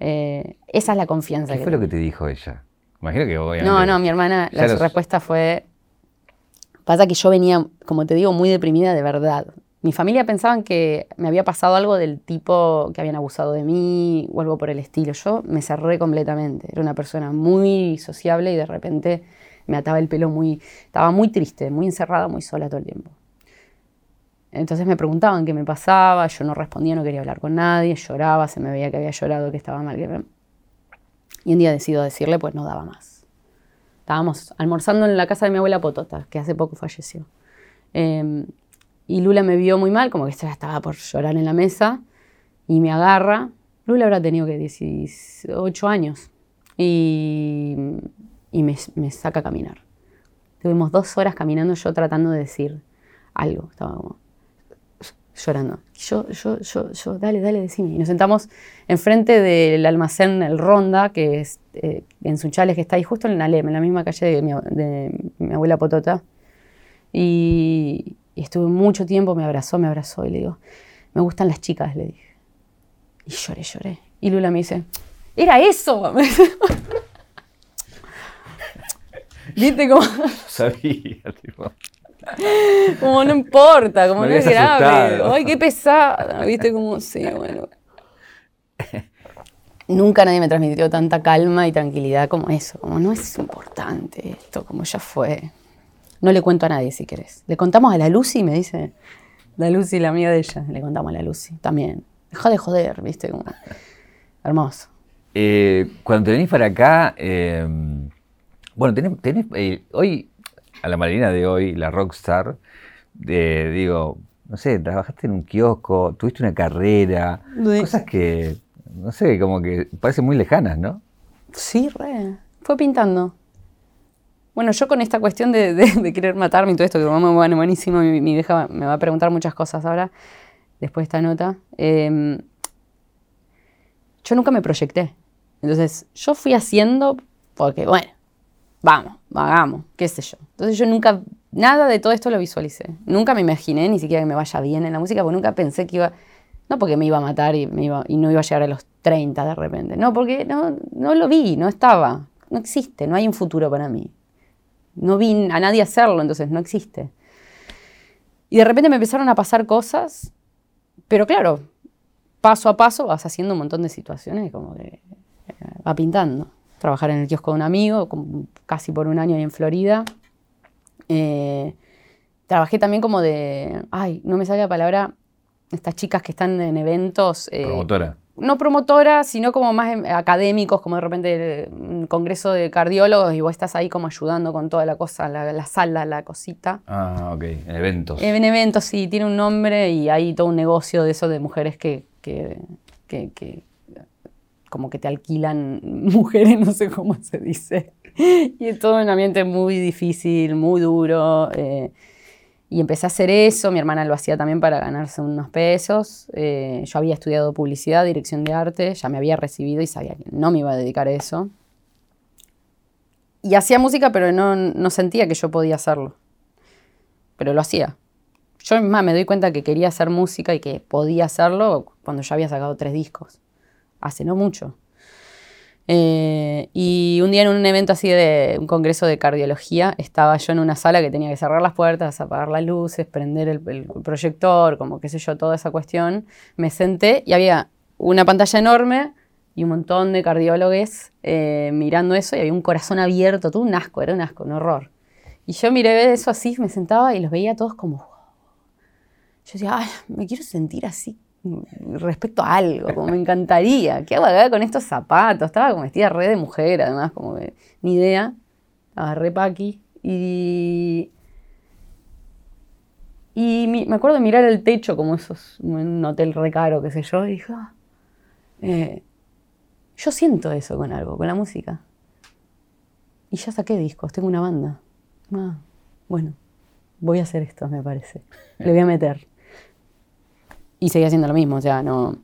Eh, esa es la confianza. ¿Qué fue lo que te dijo ella? Imagino que obviamente... No, no, mi hermana, la respuesta fue... Pasa que yo venía, como te digo, muy deprimida de verdad. mi familia pensaban que me había pasado algo del tipo que habían abusado de mí o algo por el estilo. Yo me cerré completamente. Era una persona muy sociable y de repente me ataba el pelo muy... Estaba muy triste, muy encerrada, muy sola todo el tiempo. Entonces me preguntaban qué me pasaba, yo no respondía, no quería hablar con nadie, lloraba, se me veía que había llorado, que estaba mal. Que... Y un día decido decirle, pues no daba más. Estábamos almorzando en la casa de mi abuela Potota, que hace poco falleció. Em, y Lula me vio muy mal, como que estaba por llorar en la mesa, y me agarra. Lula habrá tenido que 18 años. Y, me, saca a caminar. Tuvimos dos horas caminando yo tratando de decir algo. Estaba llorando. Yo, yo, yo, yo, dale, dale, decime. Y nos sentamos enfrente del almacén El Ronda, que es eh, en Sunchales, que está ahí justo en Alem, en la misma calle de mi, de mi abuela Potota. Y, y estuve mucho tiempo, me abrazó, me abrazó y le digo, me gustan las chicas, le dije. Y lloré, lloré. Y Lula me dice, era eso. (laughs) ¿Viste cómo? Sabía, tipo. Como no importa, como no, es grave. Ay, qué pesada. ¿Viste? Como, sí, bueno. Nunca nadie me transmitió tanta calma y tranquilidad como eso. Como no es importante esto, como ya fue. No le cuento a nadie si querés. Le contamos a la Lucy, me dice. La Lucy, la amiga de ella. Le contamos a la Lucy también. Deja de joder, ¿viste? hermoso. Eh, cuando te venís para acá, eh, bueno, tenés, eh, hoy, a la Marina de hoy, la rockstar, digo, no sé, trabajaste en un kiosco, tuviste una carrera, cosas que, no sé, como que parecen muy lejanas, ¿no? Sí, re. Fue pintando. Bueno, yo con esta cuestión de, querer matarme y todo esto, que mamá bueno, buenísimo, mi, mi vieja me va a preguntar muchas cosas ahora, después de esta nota. Em, yo nunca me proyecté. Entonces, yo fui haciendo porque, bueno, vamos, hagamos, qué sé yo. Entonces, yo nunca, nada de todo esto lo visualicé. Nunca me imaginé ni siquiera que me vaya bien en la música, porque nunca pensé que iba, no porque me iba a matar y, me iba, y no iba a llegar a los 30 de repente, no, porque no, no lo vi, no estaba, no existe, no hay un futuro para mí. No vi a nadie hacerlo, entonces no existe. Y de repente me empezaron a pasar cosas, pero claro, paso a paso vas haciendo un montón de situaciones como que eh, va pintando. Trabajar en el kiosco de un amigo, casi por un año ahí en Florida. Eh, trabajé también como de, ay, no me sale la palabra, estas chicas que están en eventos. Eh, Promotora no promotoras, sino como más em, académicos, como de repente un congreso de cardiólogos y vos estás ahí como ayudando con toda la cosa, la, sala, la cosita. Ah, ok, en eventos. En eventos, sí, tiene un nombre y hay todo un negocio de eso de mujeres que, como que te alquilan (laughs) mujeres, no sé cómo se dice. Y es todo un ambiente muy difícil, muy duro. Eh, y empecé a hacer eso, mi hermana lo hacía también para ganarse unos pesos. Eh, yo había estudiado publicidad, dirección de arte, ya me había recibido y sabía que no me iba a dedicar a eso. Y hacía música, pero no, no sentía que yo podía hacerlo. Pero lo hacía. Yo más me doy cuenta que quería hacer música y que podía hacerlo cuando ya había sacado tres discos. Hace no mucho. Eh, y un día en un evento así de un congreso de cardiología, estaba yo en una sala que tenía que cerrar las puertas, apagar las luces, prender el, proyector, como qué sé yo, toda esa cuestión. Me senté y había una pantalla enorme y un montón de cardiólogos eh, mirando eso y había un corazón abierto, todo un asco, era un asco, un horror. Y yo miré eso así, me sentaba y los veía todos como... Yo decía, ay, me quiero sentir así respecto a algo, como me encantaría. ¿Qué hago acá con estos zapatos? Estaba como vestida re de mujer, además, como ni idea. Estaba re paqui. Y. Y me acuerdo de mirar el techo como esos, un hotel re caro, qué sé yo, y dije, ah, eh, yo siento eso con algo, con la música. Y ya saqué discos, tengo una banda. Ah, bueno, voy a hacer esto, me parece. Le voy a meter y seguía haciendo lo mismo, o sea, no...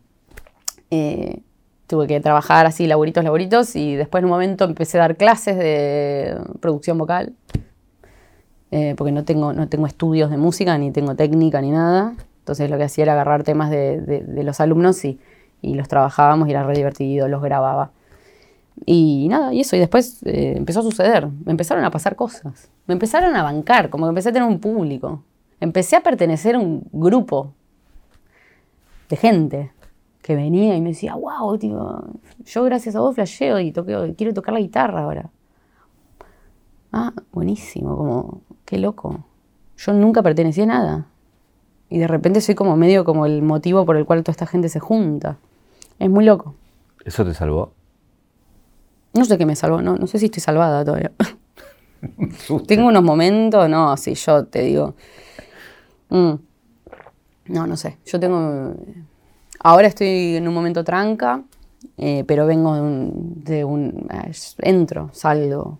Eh, tuve que trabajar así, laburitos, laburitos, y después en un momento empecé a dar clases de producción vocal, eh, porque no tengo, no tengo estudios de música, ni tengo técnica, ni nada. Entonces lo que hacía era agarrar temas de, los alumnos y, y, los trabajábamos y era re divertido, los grababa. Y nada, y eso, y después eh, empezó a suceder, me empezaron a pasar cosas, me empezaron a bancar, como que empecé a tener un público. Empecé a pertenecer a un grupo de gente que venía y me decía, wow, tío, yo gracias a vos flasheo y quiero tocar la guitarra ahora. Ah, buenísimo, como, qué loco. Yo nunca pertenecía a nada. Y de repente soy como medio como el motivo por el cual toda esta gente se junta. Es muy loco. ¿Eso te salvó? No sé qué me salvó, no, no sé si estoy salvada todavía. (laughs) Tengo unos momentos, no, sí, yo te digo. Mm. No, no sé. Yo tengo. Ahora estoy en un momento tranca, eh, pero vengo de un. Un entro, salgo,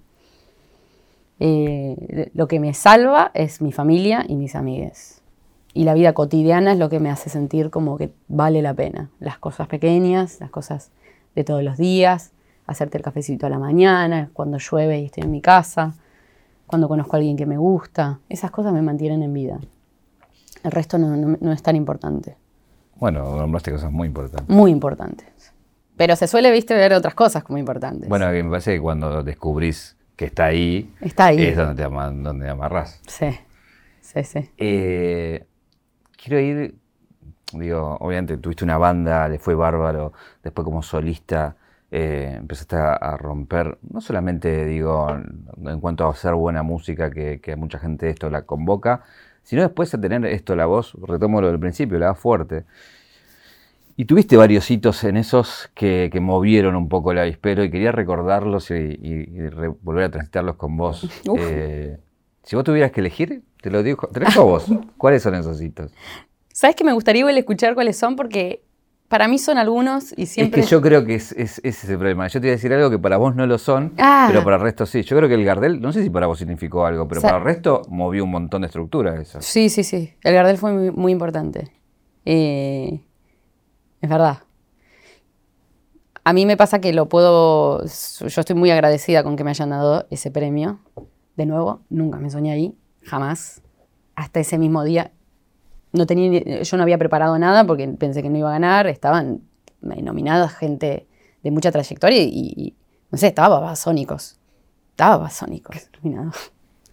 eh, lo que me salva es mi familia y mis amigues. Y la vida cotidiana es lo que me hace sentir como que vale la pena. Las cosas pequeñas, las cosas de todos los días, hacerte el cafecito a la mañana, cuando llueve y estoy en mi casa, cuando conozco a alguien que me gusta. Esas cosas me mantienen en vida. El resto no, es tan importante. Bueno, nombraste cosas muy importantes. Muy importantes. Pero se suele, viste, ver otras cosas como importantes. Bueno, me parece que cuando descubrís que está ahí, está ahí. es donde te, donde amarras. Sí, sí, sí. Eh, quiero ir, digo, obviamente tuviste una banda, le fue bárbaro, después como solista eh, empezaste a, romper, no solamente, digo, en cuanto a hacer buena música, que, que mucha gente esto la convoca, sino después a tener esto, la voz, retomo lo del principio, la voz fuerte. Y tuviste varios hitos en esos que, movieron un poco el avispero y quería recordarlos y, volver a transitarlos con vos. (laughs) Eh, si vos tuvieras que elegir, te lo digo, te lo digo a vos. (laughs) ¿Cuáles son esos hitos? Sabes que me gustaría igual escuchar cuáles son porque para mí son algunos y siempre. Es que yo creo que es, ese es el problema. Yo te iba a decir algo que para vos no lo son, ah. pero para el resto sí. Yo creo que el Gardel, no sé si para vos significó algo, pero para el resto movió un montón de estructura eso. Sí, sí, sí. El Gardel fue muy, muy importante. Eh, es verdad. A mí me pasa que lo puedo, yo estoy muy agradecida con que me hayan dado ese premio. De nuevo, nunca me soñé ahí, jamás. Hasta ese mismo día, no tenía, yo no había preparado nada porque pensé que no iba a ganar. Estaban nominadas gente de mucha trayectoria y, no sé, estaba Babasónicos. Estaba Babasónicos nominado.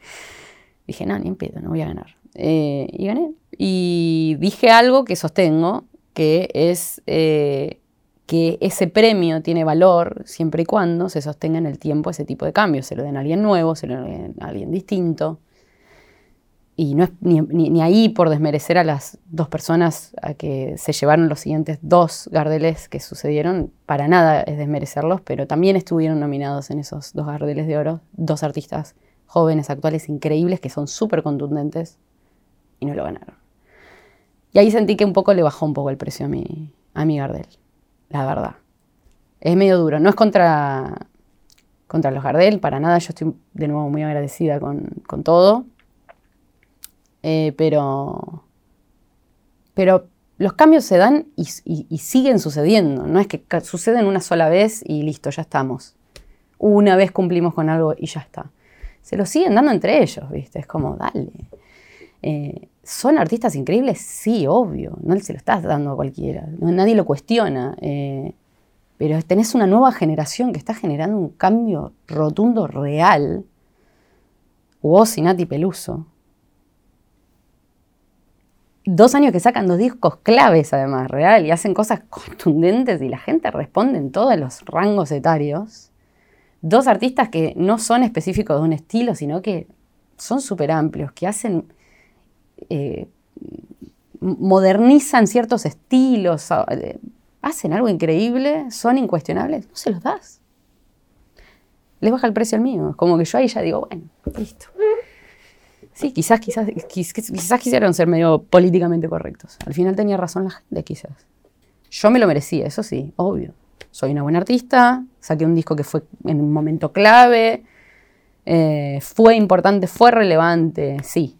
(laughs) Dije, no, ni en pedo, no voy a ganar. Eh, y gané. Y dije algo que sostengo, que es eh, que ese premio tiene valor siempre y cuando se sostenga en el tiempo ese tipo de cambios, se lo den a alguien nuevo, se lo den a alguien distinto. Y no es ni, ahí por desmerecer a las dos personas a que se llevaron los siguientes dos Gardeles que sucedieron, para nada es desmerecerlos, pero también estuvieron nominados en esos dos Gardeles de Oro, dos artistas jóvenes, actuales, increíbles, que son súper contundentes y no lo ganaron. Y ahí sentí que un poco le bajó un poco el precio a mi, a mi Gardel, la verdad. Es medio duro, no es contra, contra los Gardel, para nada, yo estoy de nuevo muy agradecida con, todo, eh, pero, pero los cambios se dan y, siguen sucediendo, no es que suceden una sola vez y listo, ya estamos. Una vez cumplimos con algo y ya está. Se lo siguen dando entre ellos, ¿viste? Es como, dale. Eh, ¿Son artistas increíbles? Sí, obvio, no se lo estás dando a cualquiera, nadie lo cuestiona, eh, pero tenés una nueva generación que está generando un cambio rotundo real. Vos y Nati Peluso. Dos años que sacan dos discos claves, además, real, y hacen cosas (laughs) contundentes y la gente responde en todos los rangos etarios. Dos artistas que no son específicos de un estilo, sino que son súper amplios, que hacen eh, modernizan ciertos estilos, eh, hacen algo increíble, son incuestionables, no se los das. Les baja el precio al mío. Como que yo ahí ya digo, bueno, listo. Sí, quizás, quizás, quizás, quisieron ser medio políticamente correctos. Al final tenía razón la gente, quizás. Yo me lo merecía, eso sí, obvio. Soy una buena artista, saqué un disco que fue en un momento clave, eh, fue importante, fue relevante, sí,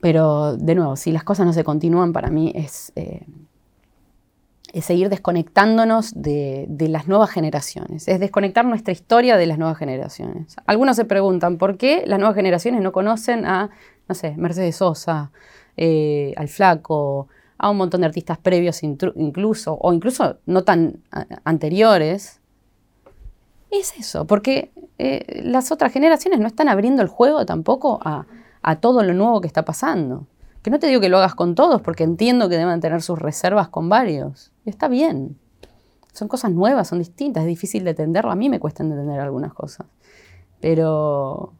pero de nuevo, si las cosas no se continúan, para mí es, eh, es seguir desconectándonos de, las nuevas generaciones, es desconectar nuestra historia de las nuevas generaciones. Algunos se preguntan por qué las nuevas generaciones no conocen a, no sé, Mercedes Sosa, eh, al Flaco, a un montón de artistas previos incluso, o incluso no tan anteriores. Es eso, porque eh, las otras generaciones no están abriendo el juego tampoco a a todo lo nuevo que está pasando. Que no te digo que lo hagas con todos, porque entiendo que deben tener sus reservas con varios. Está bien. Son cosas nuevas, son distintas, es difícil de entenderlo. A mí me cuesta entender algunas cosas. Pero,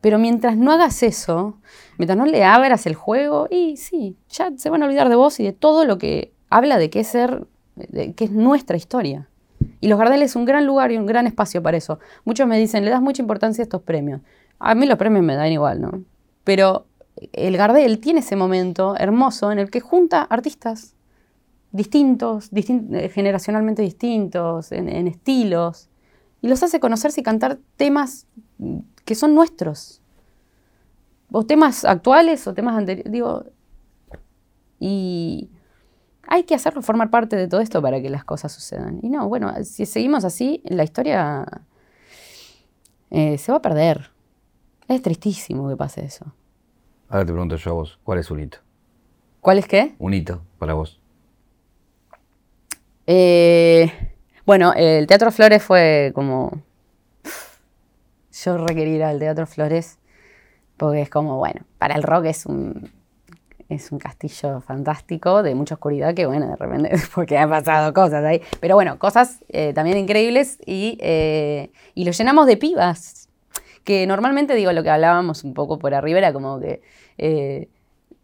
pero mientras no hagas eso, mientras no le abras el juego, y sí, ya se van a olvidar de vos y de todo lo que habla de qué ser, de qué es nuestra historia. Y los Gardel es un gran lugar y un gran espacio para eso. Muchos me dicen, le das mucha importancia a estos premios. A mí los premios me dan igual, ¿no? Pero el Gardel tiene ese momento hermoso en el que junta artistas distintos, eh, generacionalmente distintos, en, estilos, y los hace conocerse y cantar temas que son nuestros. O temas actuales o temas anteriores. Digo, y hay que hacerlo formar parte de todo esto para que las cosas sucedan. Y no, bueno, si seguimos así, la historia eh, se va a perder. Es tristísimo que pase eso. Ahora te pregunto yo a vos, ¿cuál es un hito? ¿Cuál es qué? Un hito para vos. Eh, bueno, el Teatro Flores fue como... Yo requerí ir al Teatro Flores porque es como, bueno, para el rock es un, es un castillo fantástico de mucha oscuridad que, bueno, de repente, (laughs) porque han pasado cosas ahí. Pero bueno, cosas eh, también increíbles y, eh, y lo llenamos de pibas. Que normalmente, digo, lo que hablábamos un poco por arriba era como que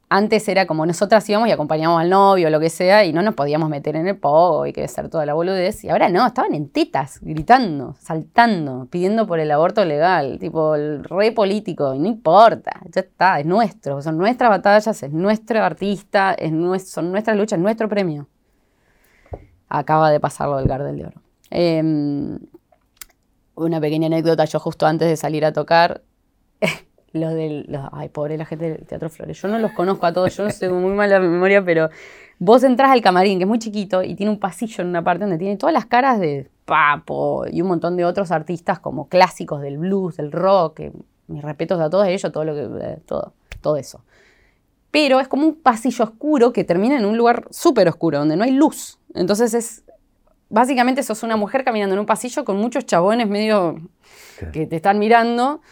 antes era como nosotras íbamos y acompañábamos al novio o lo que sea y no nos podíamos meter en el pogo y que hacer toda la boludez. Y ahora no, estaban en tetas, gritando, saltando, pidiendo por el aborto legal, tipo el re político, y no importa, ya está, es nuestro, son nuestras batallas, es nuestro artista, es son nuestras luchas, es nuestro premio. Acaba de pasarlo del Gardel de Oro. Em, una pequeña anécdota, yo justo antes de salir a tocar, (laughs) los del. ay, pobre la gente del Teatro Flores. Yo no los conozco a todos, yo no sé, muy mala memoria, pero vos entras al camarín, que es muy chiquito, y tiene un pasillo en una parte donde tiene todas las caras de Papo y un montón de otros artistas como clásicos del blues, del rock. mis respetos a todos ellos, todo lo que. Eh, todo, todo eso. Pero es como un pasillo oscuro que termina en un lugar súper oscuro, donde no hay luz. Entonces es. Básicamente sos una mujer caminando en un pasillo con muchos chabones medio que te están mirando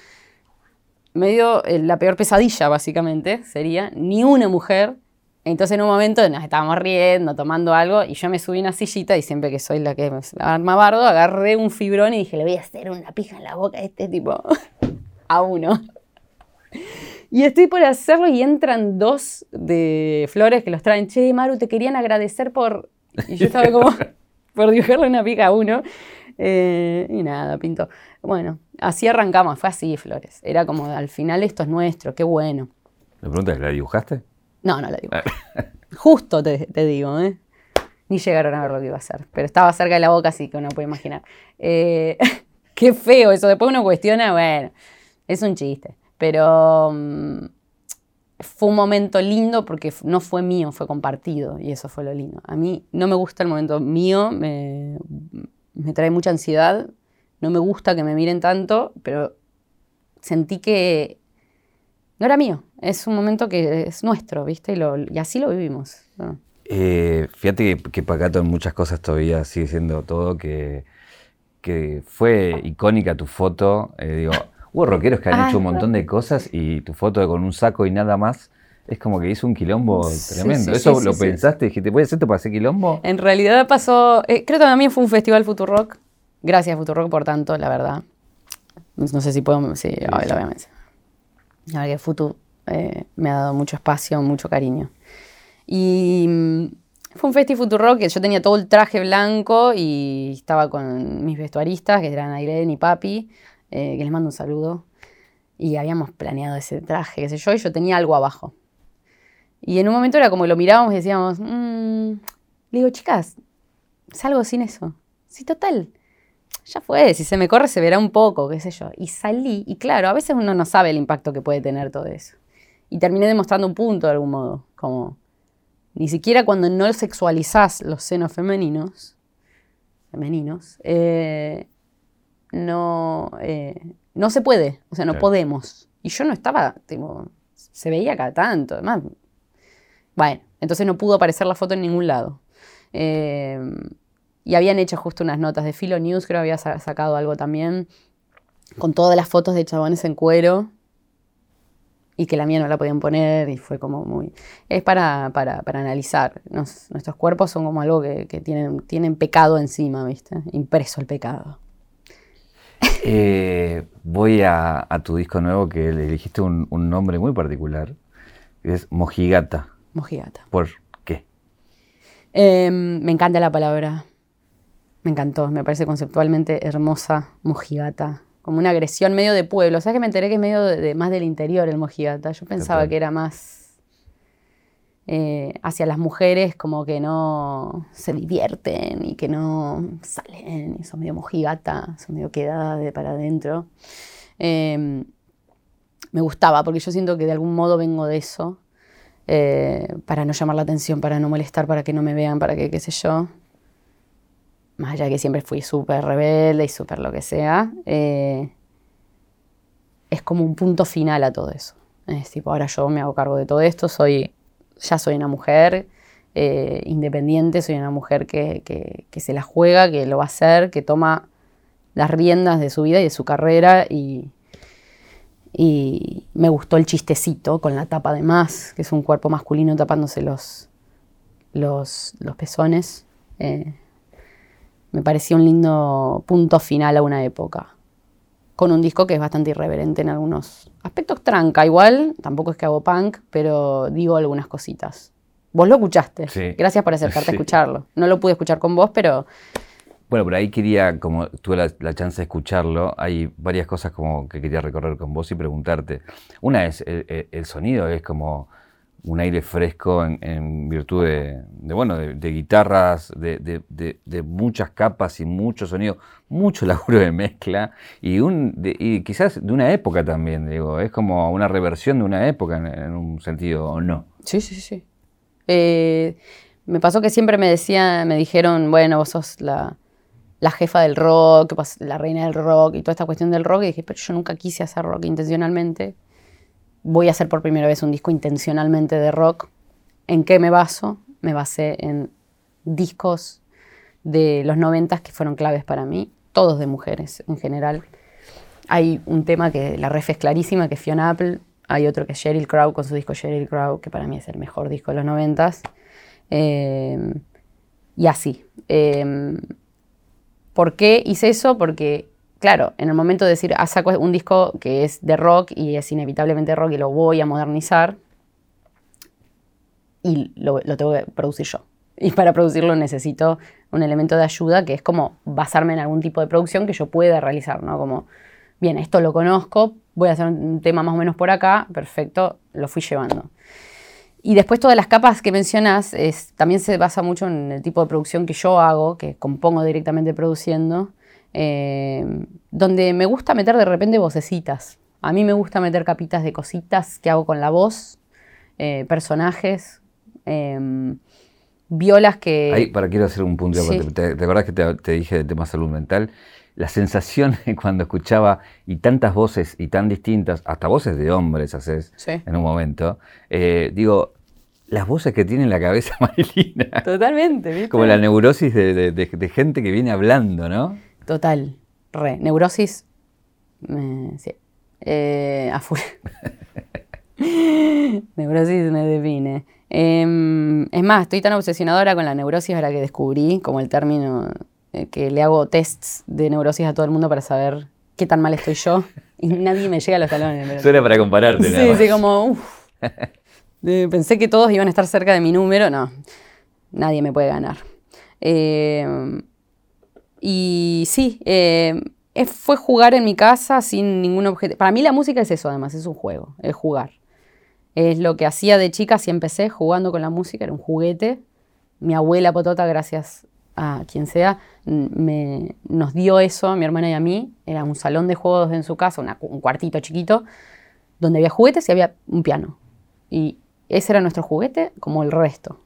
medio eh, la peor pesadilla, básicamente, sería ni una mujer. Entonces en un momento nos estábamos riendo, tomando algo, y yo me subí una sillita y siempre que soy la que me arma bardo, agarré un fibrón y dije, le voy a hacer una pija en la boca a este tipo, (laughs) a uno. Y estoy por hacerlo y entran dos de flores que los traen. Che, Maru, te querían agradecer por... Y yo estaba como, (laughs) por dibujarle una pija a uno. Eh, y nada, pinto. Bueno, así arrancamos, fue así, Flores. Era como, al final esto es nuestro, qué bueno. ¿Me preguntas, ¿la dibujaste? No, no la dibujé. (laughs) Justo te, digo, ¿eh? Ni llegaron a ver lo que iba a hacer. Pero estaba cerca de la boca, así que uno puede imaginar. Eh, (laughs) qué feo eso. Después uno cuestiona, bueno, es un chiste. Pero mm, fue un momento lindo porque no fue mío, fue compartido. Y eso fue lo lindo. A mí no me gusta el momento mío, me, me trae mucha ansiedad no me gusta que me miren tanto, pero sentí que no era mío, es un momento que es nuestro, ¿viste? Y, así lo vivimos. Eh, fíjate que, Pacato en muchas cosas todavía sigue siendo todo, que, que fue icónica tu foto. Eh, digo, hubo rockeros que han hecho un montón de cosas y tu foto con un saco y nada más. Es como que hizo un quilombo tremendo. ¿Eso lo pensaste? Dijiste, ¿puede ser esto para hacer quilombo? En realidad pasó, eh, creo que también fue un festival Futurock Gracias, Futurock, por tanto, la verdad. No sé si puedo. Sí, la voy a mencionar. La verdad que Futu eh, me ha dado mucho espacio, mucho cariño. Y mm, fue un festival Futurock que yo tenía todo el traje blanco y estaba con mis vestuaristas, que eran Irene y Papi, eh, que les mando un saludo. Y habíamos planeado ese traje, qué sé yo, y yo tenía algo abajo. Y en un momento era como lo mirábamos y decíamos, mmm, le digo, chicas, salgo sin eso. Sí, total ya fue, si se me corre se verá un poco, qué sé yo. Y salí, y claro, a veces uno no sabe el impacto que puede tener todo eso. Y terminé demostrando un punto de algún modo, como ni siquiera cuando no sexualizás los senos femeninos, femeninos, eh, no, eh, no se puede, o sea, no podemos. Y yo no estaba, tipo, se veía cada tanto, además. Bueno, entonces no pudo aparecer la foto en ningún lado. Eh, y habían hecho justo unas notas de Filo News, creo que había sacado algo también, con todas las fotos de chabones en cuero. y que la mía no la podían poner y fue como muy... Es para, para, para analizar. nuestros cuerpos son como algo que, tienen, tienen pecado encima, ¿viste? Impreso el pecado. Eh, voy a, tu disco nuevo que le elegiste un, nombre muy particular, es Mojigata. Mojigata. ¿Por qué? Em, me encanta la palabra. Me encantó, me parece conceptualmente hermosa, Mojigata como una agresión medio de pueblo. ¿Sabes que me enteré que es medio de, más del interior el mojigata? Yo pensaba que era más eh, hacia las mujeres como que no se divierten y que no salen y son medio mojigata, son medio quedadas de para adentro. Em, me gustaba porque yo siento que de algún modo vengo de eso. Eh, para no llamar la atención, para no molestar, para que no me vean, para que qué sé yo más allá de que siempre fui súper rebelde y súper lo que sea, eh, es como un punto final a todo eso. Es tipo, ahora yo me hago cargo de todo esto, soy, ya soy una mujer eh, independiente, soy una mujer que, se la juega, que lo va a hacer, que toma las riendas de su vida y de su carrera y, y me gustó el chistecito con la tapa de más, que es un cuerpo masculino tapándose los, los, los pezones. Eh, me parecía un lindo punto final a una época. Con un disco que es bastante irreverente en algunos aspectos tranca, igual, tampoco es que hago punk, pero digo algunas cositas. Vos lo escuchaste. Gracias por acercarte a (laughs) escucharlo. No lo pude escuchar con vos, pero bueno, por ahí quería, como tuve la, chance de escucharlo, hay varias cosas como que quería recorrer con vos y preguntarte. Una es, el sonido es como un aire fresco en, virtud de, bueno, de, guitarras, de, muchas capas y mucho sonido, mucho (laughs) laburo de mezcla y, un, y quizás de una época también, digo, es como una reversión de una época en, un sentido o no. Sí, sí, sí. Eh, me pasó que siempre me decían, me dijeron, bueno, vos sos la, la jefa del rock, la reina del rock y toda esta cuestión del rock y dije, pero yo nunca quise hacer rock intencionalmente voy a hacer por primera vez un disco intencionalmente de rock. ¿En qué me baso? Me basé en discos de los noventas que fueron claves para mí, todos de mujeres en general. Hay un tema que la ref es clarísima, que es Fiona Apple. Hay otro que es Sheryl Crow con su disco Sheryl Crow, que para mí es el mejor disco de los noventas. Eh, y así. Eh, ¿Por qué hice eso? Porque claro, en el momento de decir, ah, saco un disco que es de rock y es inevitablemente rock y lo voy a modernizar, y lo, tengo que producir yo. Y para producirlo necesito un elemento de ayuda que es como basarme en algún tipo de producción que yo pueda realizar, ¿no? Como, bien, esto lo conozco, voy a hacer un tema más o menos por acá, perfecto, lo fui llevando. Y después todas las capas que mencionas es, también se basa mucho en el tipo de producción que yo hago, que compongo directamente produciendo, eh, donde me gusta meter de repente vocecitas. A mí me gusta meter capitas de cositas que hago con la voz, eh, personajes, em, violas que... Ahí, para quiero hacer un punto. ¿Te, acordás que te, dije de tema salud mental? La sensación (laughs) cuando escuchaba y tantas voces y tan distintas, hasta voces de hombres haces en un momento, eh, digo, las voces que tiene en la cabeza (laughs) Marilina. Totalmente, ¿viste? Como la neurosis de gente que viene hablando, ¿no? Total, re. Neurosis, sí. Eh, a full. (laughs) neurosis me define. Em, es más, estoy tan obsesionadora con la neurosis ahora que descubrí como el término eh, que le hago tests de neurosis a todo el mundo para saber qué tan mal estoy yo y nadie me llega a los talones. Suena para compararte. Sí, sí, como... (laughs) pensé que todos iban a estar cerca de mi número, no, nadie me puede ganar. Eh, y sí, eh, fue jugar en mi casa sin ningún objetivo. Para mí la música es eso, además, es un juego, es jugar. Es lo que hacía de chica, si empecé jugando con la música, era un juguete. Mi abuela Potota, gracias a quien sea, me, nos dio eso a mi hermana y a mí. Era un salón de juegos en su casa, un cuartito chiquito, donde había juguetes y había un piano. Y ese era nuestro juguete como el resto.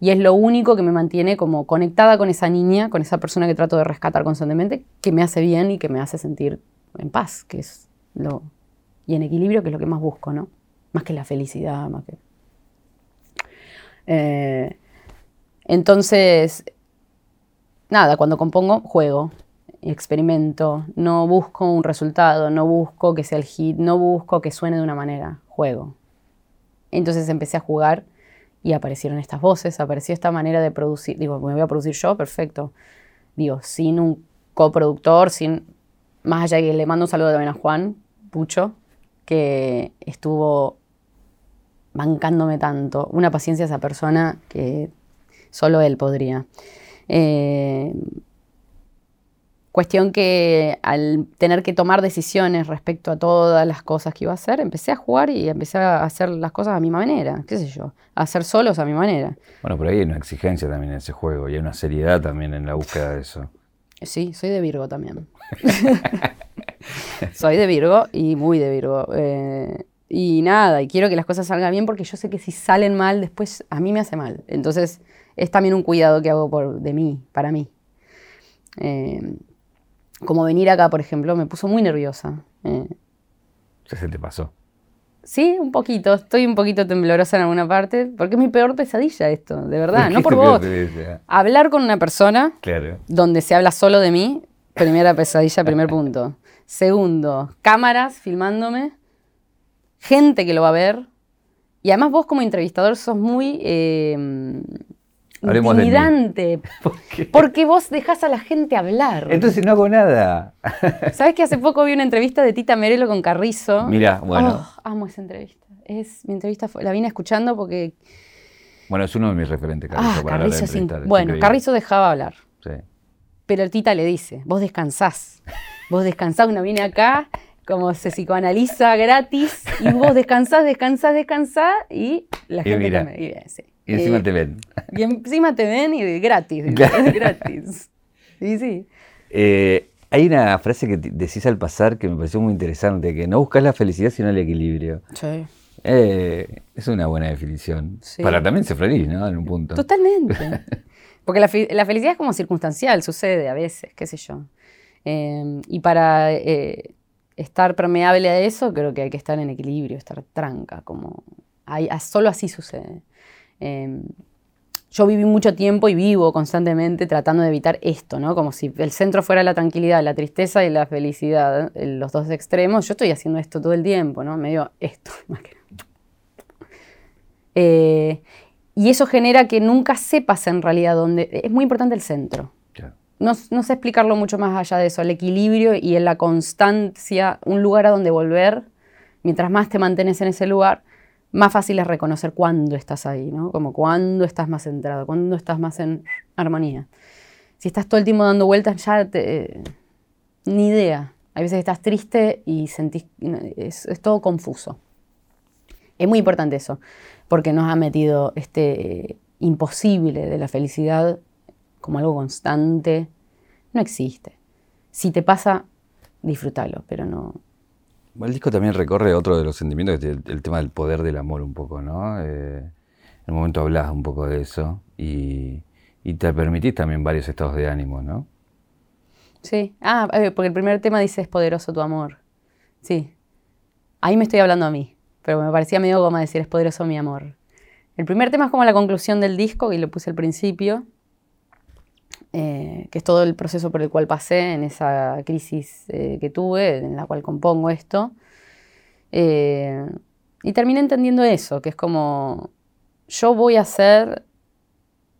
Y es lo único que me mantiene como conectada con esa niña, con esa persona que trato de rescatar constantemente, que me hace bien y que me hace sentir en paz, que es lo... Y en equilibrio, que es lo que más busco, ¿no? Más que la felicidad, más que... Eh, entonces, nada, cuando compongo, juego. experimento, no busco un resultado, no busco que sea el hit, no busco que suene de una manera, juego. Entonces empecé a jugar y aparecieron estas voces, apareció esta manera de producir, digo, me voy a producir yo, perfecto. Digo, sin un coproductor, sin, más allá que le mando un saludo también a Juan Pucho, que estuvo bancándome tanto, una paciencia a esa persona que solo él podría. Eh, Cuestión que al tener que tomar decisiones respecto a todas las cosas que iba a hacer, empecé a jugar y empecé a hacer las cosas a mi manera, qué sé yo, a hacer solos a mi manera. Bueno, pero ahí hay una exigencia también en ese juego y hay una seriedad también en la búsqueda de eso. Sí, soy de Virgo también. (laughs) soy de Virgo y muy de Virgo. Eh, y nada, y quiero que las cosas salgan bien porque yo sé que si salen mal, después a mí me hace mal. Entonces es también un cuidado que hago por, de mí, para mí. Eh, como venir acá, por ejemplo, me puso muy nerviosa. Eh. se te pasó? Sí, un poquito. Estoy un poquito temblorosa en alguna parte, porque es mi peor pesadilla esto, de verdad. (laughs) No por vos. Hablar con una persona donde se habla solo de mí, primera pesadilla, primer (laughs) punto. Segundo, cámaras filmándome, gente que lo va a ver. Y además vos como entrevistador sos muy eh, intimidante. (laughs) Porque vos dejás a la gente hablar. Entonces no hago nada. (laughs) ¿Sabes que hace poco vi una entrevista de Tita Merelo con Carrizo? Mira, bueno. Oh, amo esa entrevista. Es mi entrevista, la vine escuchando porque. Bueno, es uno de mis referentes, Carrizo. Ah, Carrizo bueno, Carrizo dejaba hablar. Sí. Pero Tita le dice: Vos descansás. Vos descansás, uno viene acá, como se psicoanaliza gratis, y vos descansás, descansás, descansás, y la gente mira. me sí. Y encima eh, te ven. Y encima te ven y gratis. (laughs) gratis. Sí, sí. Eh, hay una frase que decís al pasar que me pareció muy interesante, que no buscas la felicidad sino el equilibrio. Sí. Eh, es una buena definición. Para también ser feliz, ¿no? En un punto. Totalmente. (laughs) Porque la, felicidad es como circunstancial, sucede a veces, qué sé yo. y para estar permeable a eso, creo que hay que estar en equilibrio, estar tranca, como solo así sucede. Em, yo viví mucho tiempo y vivo constantemente tratando de evitar esto, ¿no? Como si el centro fuera la tranquilidad, la tristeza y la felicidad, los dos extremos. Yo estoy haciendo esto todo el tiempo, ¿no? Medio esto, (laughs) más que eh, y eso genera que nunca sepas en realidad dónde. Es muy importante el centro. No, sé explicarlo mucho más allá de eso. El equilibrio y en la constancia, un lugar a donde volver. Mientras más te mantienes en ese lugar, más fácil es reconocer cuándo estás ahí, ¿no? Como cuándo estás más centrado, cuándo estás más en armonía. Si estás todo el tiempo dando vueltas, ya te, ni idea. Hay veces estás triste y sentís, es, todo confuso. Es muy importante eso, porque nos ha metido este imposible de la felicidad como algo constante. No existe. Si te pasa, disfrútalo, pero no, el disco también recorre otro de los sentimientos, que es el, tema del poder del amor un poco, ¿no? Eh, en un momento hablas un poco de eso y, te permitís también varios estados de ánimo, ¿no? Sí, ah, eh, porque el primer tema dice es poderoso tu amor. Sí, ahí me estoy hablando a mí, pero me parecía medio como decir es poderoso mi amor. El primer tema es como la conclusión del disco, y lo puse al principio, eh, que es todo el proceso por el cual pasé en esa crisis eh, que tuve, en la cual compongo esto. Eh, y terminé entendiendo eso, que es como yo voy a ser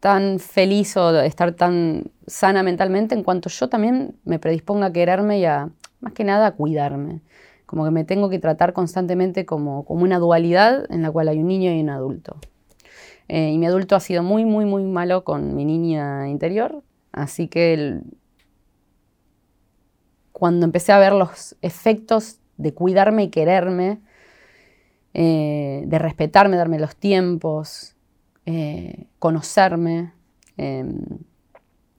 tan feliz o estar tan sana mentalmente en cuanto yo también me predisponga a quererme y a, más que nada, a cuidarme. Como que me tengo que tratar constantemente como, como una dualidad en la cual hay un niño y un adulto. y mi adulto ha sido muy, muy, muy malo con mi niña interior, Así que cuando empecé a ver los efectos de cuidarme y quererme, eh, de respetarme, darme los tiempos, eh, conocerme, em,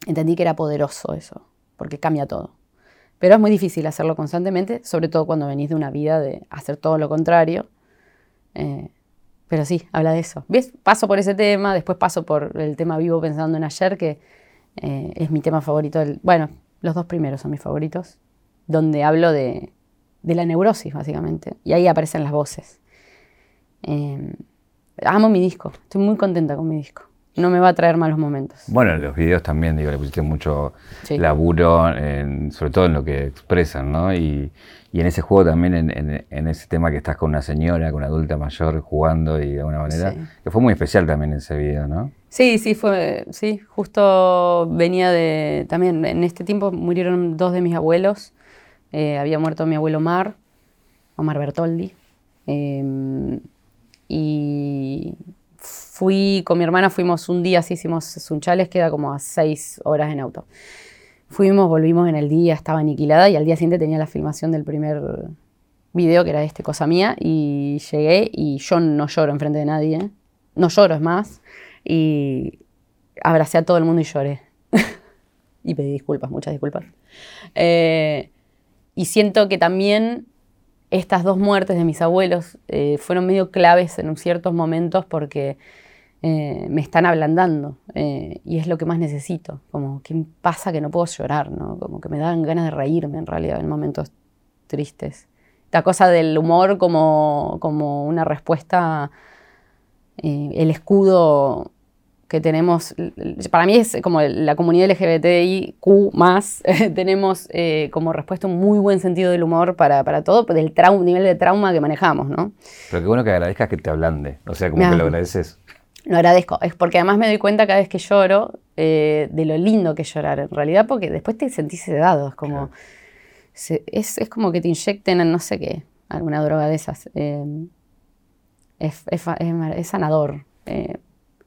entendí que era poderoso eso, porque cambia todo. Pero es muy difícil hacerlo constantemente, sobre todo cuando venís de una vida de hacer todo lo contrario. Eh, pero sí, habla de eso. Paso por ese tema, después paso por el tema vivo pensando en ayer, que eh, es mi tema favorito. bueno, los dos primeros son mis favoritos, donde hablo de, la neurosis, básicamente. Y ahí aparecen las voces. Eh, amo mi disco, estoy muy contenta con mi disco. no me va a traer malos momentos. Bueno, los videos también, digo, le pusiste mucho laburo, sobre todo en lo que expresan, ¿no? Y, en ese juego también, en, ese tema que estás con una señora, con una adulta mayor jugando y de alguna manera, que fue muy especial también ese video, ¿no? Sí, sí, fue, sí, justo venía de, también en este tiempo murieron dos de mis abuelos, eh, había muerto mi abuelo Omar, Omar Bertoldi, em, y fui con mi hermana, fuimos un día, así hicimos Sunchales, queda como a seis horas en auto. Fuimos, volvimos en el día, estaba aniquilada y al día siguiente tenía la filmación del primer video, que era este, Cosa Mía, y llegué y yo no lloro enfrente de nadie, no lloro es más, y abracé a todo el mundo y lloré. (laughs) y pedí disculpas, muchas disculpas. Eh, y siento que también estas dos muertes de mis abuelos eh, fueron medio claves en ciertos momentos porque eh, me están ablandando y es lo que más necesito. Como, ¿qué pasa que no puedo llorar? ¿no? Como que me dan ganas de reírme en realidad en momentos tristes. La cosa del humor como, como una respuesta, el escudo que tenemos, para mí es como la comunidad LGBTIQ más, (laughs) tenemos eh, como respuesta un muy buen sentido del humor para, para todo, del nivel de trauma que manejamos, ¿no? Pero qué bueno que agradezcas que te ablande, o sea, como que lo agradeces. Lo agradezco, es porque además me doy cuenta cada vez que lloro eh, de lo lindo que es llorar, en realidad, porque después te sentís sedado, es como, es, es, como que te inyecten en no sé qué, alguna droga de esas. Eh, es, es, es, sanador.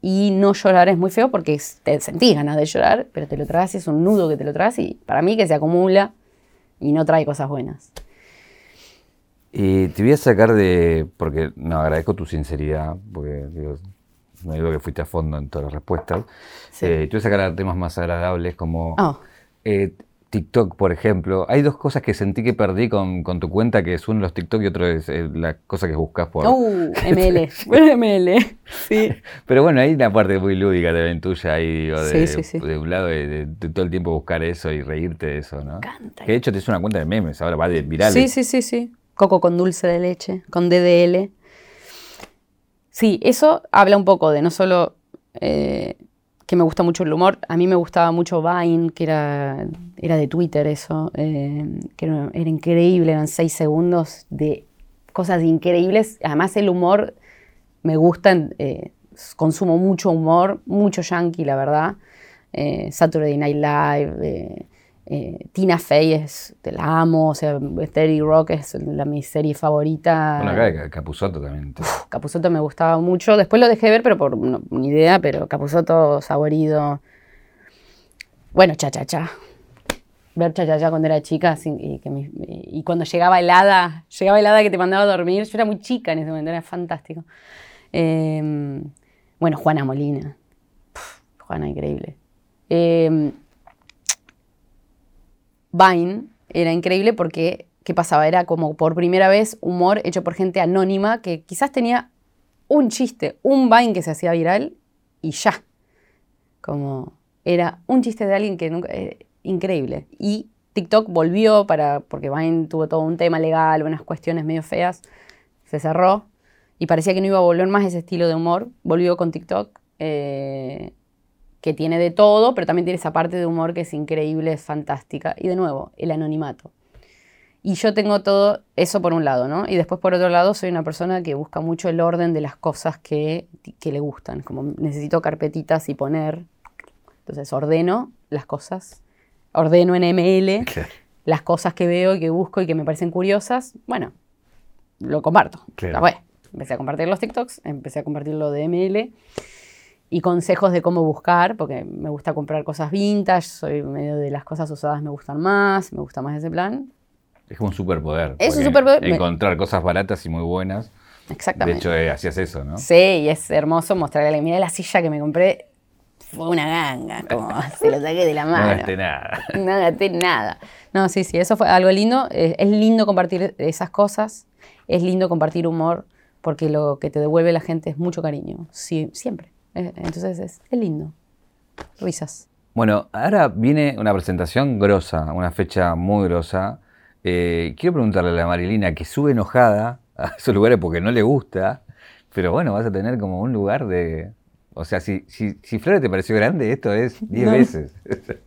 Y no llorar es muy feo porque te sentís ganas de llorar, pero te lo traes y es un nudo que te lo traes y para mí que se acumula y no trae cosas buenas. Y te voy a sacar de, porque no, agradezco tu sinceridad, porque no digo que fuiste a fondo en todas las respuestas. Eh, te voy a sacar a temas más agradables como oh. eh, TikTok, por ejemplo, hay dos cosas que sentí que perdí con, tu cuenta, que es uno los TikTok y otro es eh, la cosa que buscas por... Uh, (laughs) ML, (laughs) bueno, ML, sí. Pero bueno, hay una parte muy lúdica también tuya ahí, de, de, un lado de, todo el tiempo buscar eso y reírte de eso, ¿no? Canta. Que de hecho te es una cuenta de memes, ahora va de viral. Sí, sí, sí, sí. Coco con dulce de leche, con DDL. Sí, eso habla un poco de no solo... Eh, que me gusta mucho el humor. A mí me gustaba mucho Vine, que era, era de Twitter eso, eh, que era, increíble, eran seis segundos de cosas increíbles. Además el humor me gusta, eh, consumo mucho humor, mucho yankee, la verdad. Eh, Saturday Night Live, Tina Fey es, te la amo, o sea, Terry Rock es la, mi serie favorita. Bueno, acá Capuzotto también. Capuzotto me gustaba mucho. Después lo dejé ver, pero por una idea, pero Capuzotto saborido. Bueno, cha cha cha. Ver cha cha cha cuando era chica y, que y cuando llegaba helada, llegaba helada que te mandaba a dormir. Yo era muy chica en ese momento, era fantástico. Em, bueno, Juana Molina. Juana, increíble. Eh, Vine era increíble porque, ¿qué pasaba? Era como por primera vez humor hecho por gente anónima que quizás tenía un chiste, un Vine que se hacía viral y ya. Como era un chiste de alguien que nunca... Eh, increíble. Y TikTok volvió para, porque Vine tuvo todo un tema legal, unas cuestiones medio feas, se cerró y parecía que no iba a volver más ese estilo de humor. Volvió con TikTok. Eh, que tiene de todo, pero también tiene esa parte de humor que es increíble, es fantástica. Y de nuevo, el anonimato. Y yo tengo todo eso por un lado, ¿no? Y después por otro lado soy una persona que busca mucho el orden de las cosas que, le gustan. Como necesito carpetitas y poner. Entonces ordeno las cosas. Ordeno en ML las cosas que veo y que busco y que me parecen curiosas. Bueno, lo comparto. Claro. empecé a compartir los TikToks, empecé a compartir lo de ML y consejos de cómo buscar, porque me gusta comprar cosas vintage, soy medio de las cosas usadas me gustan más, me gusta más ese plan. Es como un superpoder. Es un superpoder. Encontrar cosas baratas y muy buenas. Exactamente. De hecho, eh, hacías eso, ¿no? Sí, y es hermoso mostrarle mira la silla que me compré. Fue una ganga, como (laughs) se lo saqué de la mano. No gasté nada. (laughs) No gasté nada. No, sí, sí, eso fue algo lindo. Es, lindo compartir esas cosas. Es lindo compartir humor, porque lo que te devuelve la gente es mucho cariño. Sí, siempre. Eh, entonces es, lindo. Risas. Bueno, ahora viene una presentación grosa, una fecha muy grosa. Eh, quiero preguntarle a la Marilina que sube enojada a esos lugares porque no le gusta, pero bueno, vas a tener como un lugar de, O sea, si, si, si Flores te pareció grande, esto es 10 veces. (laughs)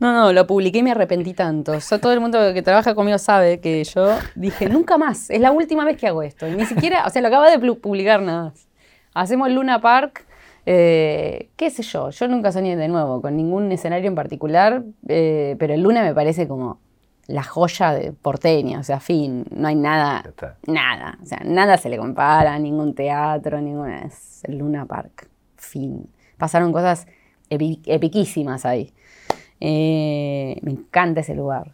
No, no, lo publiqué y me arrepentí tanto. todo el mundo que trabaja conmigo sabe que yo dije, nunca más, es la última vez que hago esto. Y ni siquiera, o sea, lo acaba de publicar nada más. Hacemos Luna Park, eh, qué sé yo, yo nunca soñé de nuevo con ningún escenario en particular, eh, pero el Luna me parece como la joya de porteña, o sea, fin, no hay nada, nada, o sea, nada se le compara, ningún teatro, ninguna, es el Luna Park, fin. Pasaron cosas epiquísimas ahí. Eh, me encanta ese lugar.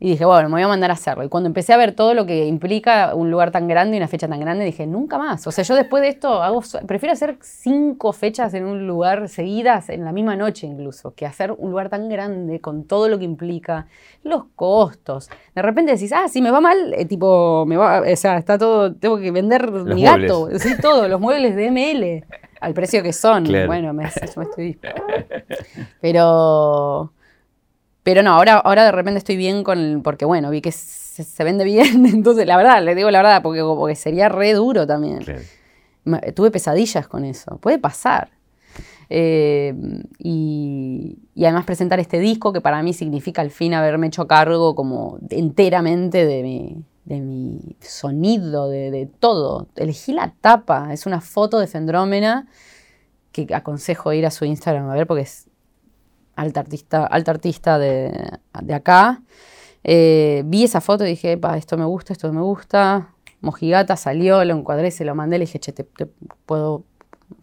Y dije, bueno, me voy a mandar a hacerlo. Y cuando empecé a ver todo lo que implica un lugar tan grande y una fecha tan grande, dije, nunca más. O sea, yo después de esto hago, prefiero hacer cinco fechas en un lugar seguidas, en la misma noche incluso, que hacer un lugar tan grande con todo lo que implica, los costos. De repente decís, ah, si me va mal, eh, tipo, me va, o sea, está todo, tengo que vender mi gato, sí, todo, los muebles de ML, al precio que son. Bueno, me, (laughs) yo me estoy... (laughs) Pero pero no, ahora, ahora de repente estoy bien con, porque bueno, vi que se, vende bien, (laughs) entonces la verdad, le digo la verdad, porque, porque sería re duro también. Tuve pesadillas con eso, puede pasar. Eh, y, además presentar este disco que para mí significa al fin haberme hecho cargo como enteramente de mi, de mi sonido, de, de, todo. Elegí la tapa, es una foto de Fendrómena que aconsejo ir a su Instagram a ver porque es alta artista, alta artista de, acá. Eh, vi esa foto y dije, esto me gusta, esto me gusta. Mojigata salió, lo encuadré, se lo mandé, le dije, che, te, puedo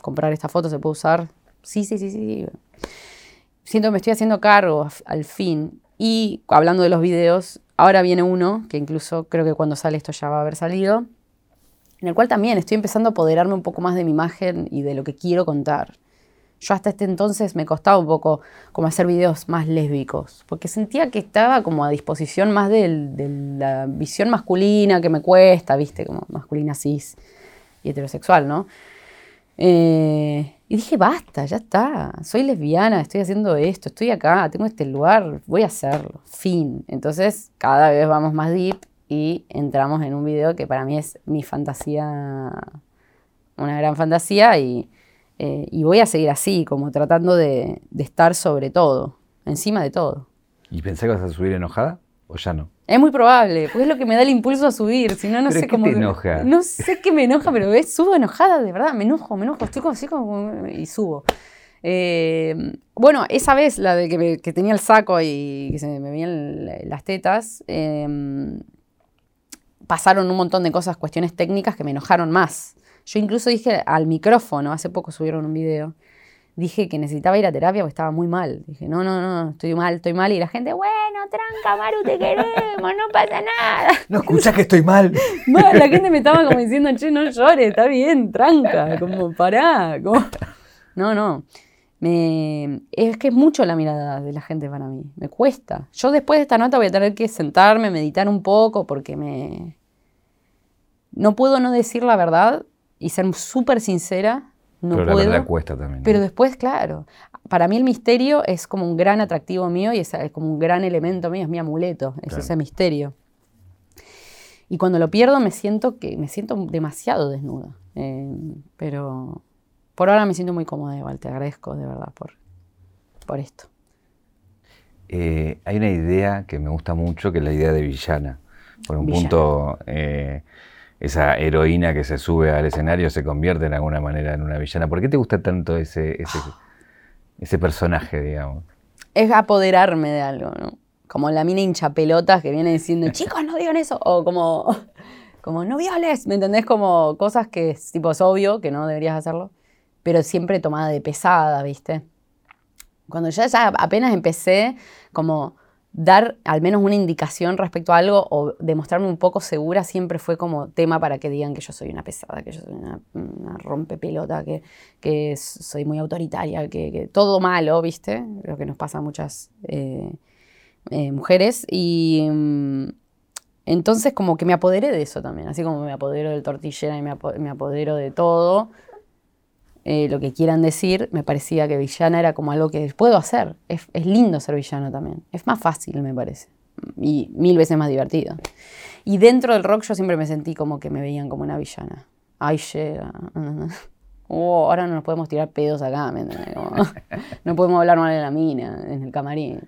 comprar esta foto, se puede usar. Sí, sí, sí, sí. Siento que me estoy haciendo cargo al fin. Y hablando de los videos, ahora viene uno, que incluso creo que cuando sale esto ya va a haber salido, en el cual también estoy empezando a apoderarme un poco más de mi imagen y de lo que quiero contar. Yo hasta este entonces me costaba un poco como hacer videos más lésbicos, porque sentía que estaba como a disposición más de, la visión masculina que me cuesta, viste, como masculina cis y heterosexual, ¿no? Eh, y dije, basta, ya está, soy lesbiana, estoy haciendo esto, estoy acá, tengo este lugar, voy a hacerlo, fin. Entonces cada vez vamos más deep y entramos en un video que para mí es mi fantasía, una gran fantasía y eh, y voy a seguir así, como tratando de, estar sobre todo, encima de todo. ¿Y vas a subir enojada o ya no? Es muy probable, porque es lo que me da el impulso a subir, si no, no sé cómo... te enoja? No sé qué me enoja, pero es, subo enojada, de verdad, me enojo, me enojo, estoy como así como... y subo. Eh, bueno, esa vez, la de que, tenía el saco y que se me veían las tetas, em, pasaron un montón de cosas, cuestiones técnicas que me enojaron más. Yo incluso dije al micrófono, hace poco subieron un video, dije que necesitaba ir a terapia porque estaba muy mal. Dije, no, no, no, estoy mal, estoy mal. Y la gente, bueno, tranca, Maru, te queremos, no pasa nada. (laughs) No escuchas que estoy mal. (laughs) la gente me estaba como diciendo, che, no llores, está bien, tranca, como pará. No, no. Me... Es que es mucho la mirada de la gente para mí, me cuesta. Yo después de esta nota voy a tener que sentarme, meditar un poco, porque me... No puedo no decir la verdad y ser súper sincera, no pero puedo. La cuesta también. Pero después, claro, para mí el misterio es como un gran atractivo mío y es, como un gran elemento mío, es mi amuleto, es ese misterio. Y cuando lo pierdo me siento que me siento demasiado desnuda. Eh, pero por ahora me siento muy cómoda igual, te agradezco de verdad por, por esto. Eh, hay una idea que me gusta mucho, que es la idea de villana. Por un punto, eh, esa heroína que se sube al escenario se convierte en alguna manera en una villana. ¿Por qué te gusta tanto ese, (gasps) ese, personaje, digamos? Es apoderarme de algo, ¿no? Como la mina hincha pelotas que viene diciendo, (laughs) chicos, no digan eso. O como, (laughs) como no violes, ¿me entendés? Como cosas que es, tipo, es obvio que no deberías hacerlo, pero siempre tomada de pesada, ¿viste? Cuando ya, ya apenas empecé, como dar al menos una indicación respecto a algo o demostrarme un poco segura siempre fue como tema para que digan que yo soy una pesada, que yo soy una, rompepelota, que, que soy muy autoritaria, que, todo malo, ¿viste? Lo que nos pasa a muchas eh, eh, mujeres. Y mm, entonces como que me apoderé de eso también, así como me apodero del tortillera y me, apodero de todo. Eh, lo que quieran decir, me parecía que villana era como algo que puedo hacer. Es, lindo ser villano también. Es más fácil, me parece. Y mil veces más divertido. Y dentro del rock yo siempre me sentí como que me veían como una villana. Ay, llega. (laughs) oh, ahora no nos podemos tirar pedos acá, no podemos hablar mal de la mina en el camarín.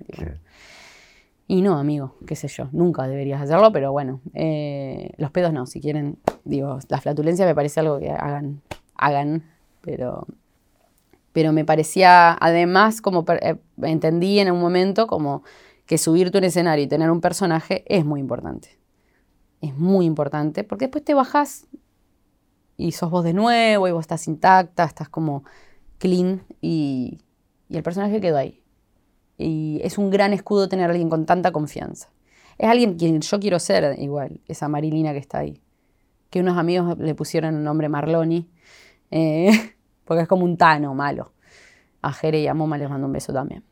Y no, amigo, qué sé yo, nunca deberías hacerlo, pero bueno, eh, los pedos no, si quieren, digo, la flatulencia me parece algo que hagan, hagan, pero, pero me parecía, además, como eh, entendí en un momento, como que subirte un escenario y tener un personaje es muy importante. Es muy importante, porque después te bajas y sos vos de nuevo y vos estás intacta, estás como clean y, y el personaje quedó ahí. Y es un gran escudo tener a alguien con tanta confianza. Es alguien quien yo quiero ser igual, esa Marilina que está ahí. Que unos amigos le pusieron un nombre Marloni, eh, porque es como un tano malo. A Jere y a Moma les mando un beso también.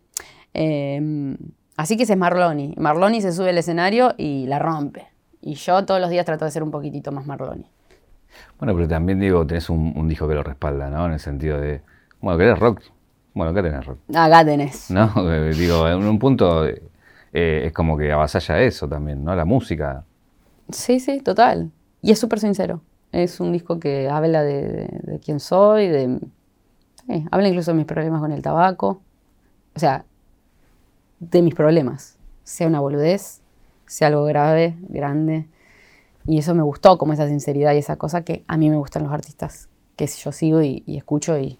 Em, así que ese es Marloni. Marloni se sube al escenario y la rompe. Y yo todos los días trato de ser un poquitito más Marloni. Bueno, pero también digo, tenés un, un disco que lo respalda, ¿no? En el sentido de, bueno, que eres rock, bueno, acá tenés rock. Acá tenés. No, (laughs) eh, digo, en un punto eh, es como que avasalla eso también, ¿no? La música. Sí, sí, total. Y es súper sincero. Es un disco que habla de, quién soy, de... habla incluso de mis problemas con el tabaco. O sea, de mis problemas. Sea una boludez, sea algo grave, grande. Y eso me gustó, como esa sinceridad y esa cosa que a mí me gustan los artistas, que yo sigo y escucho y,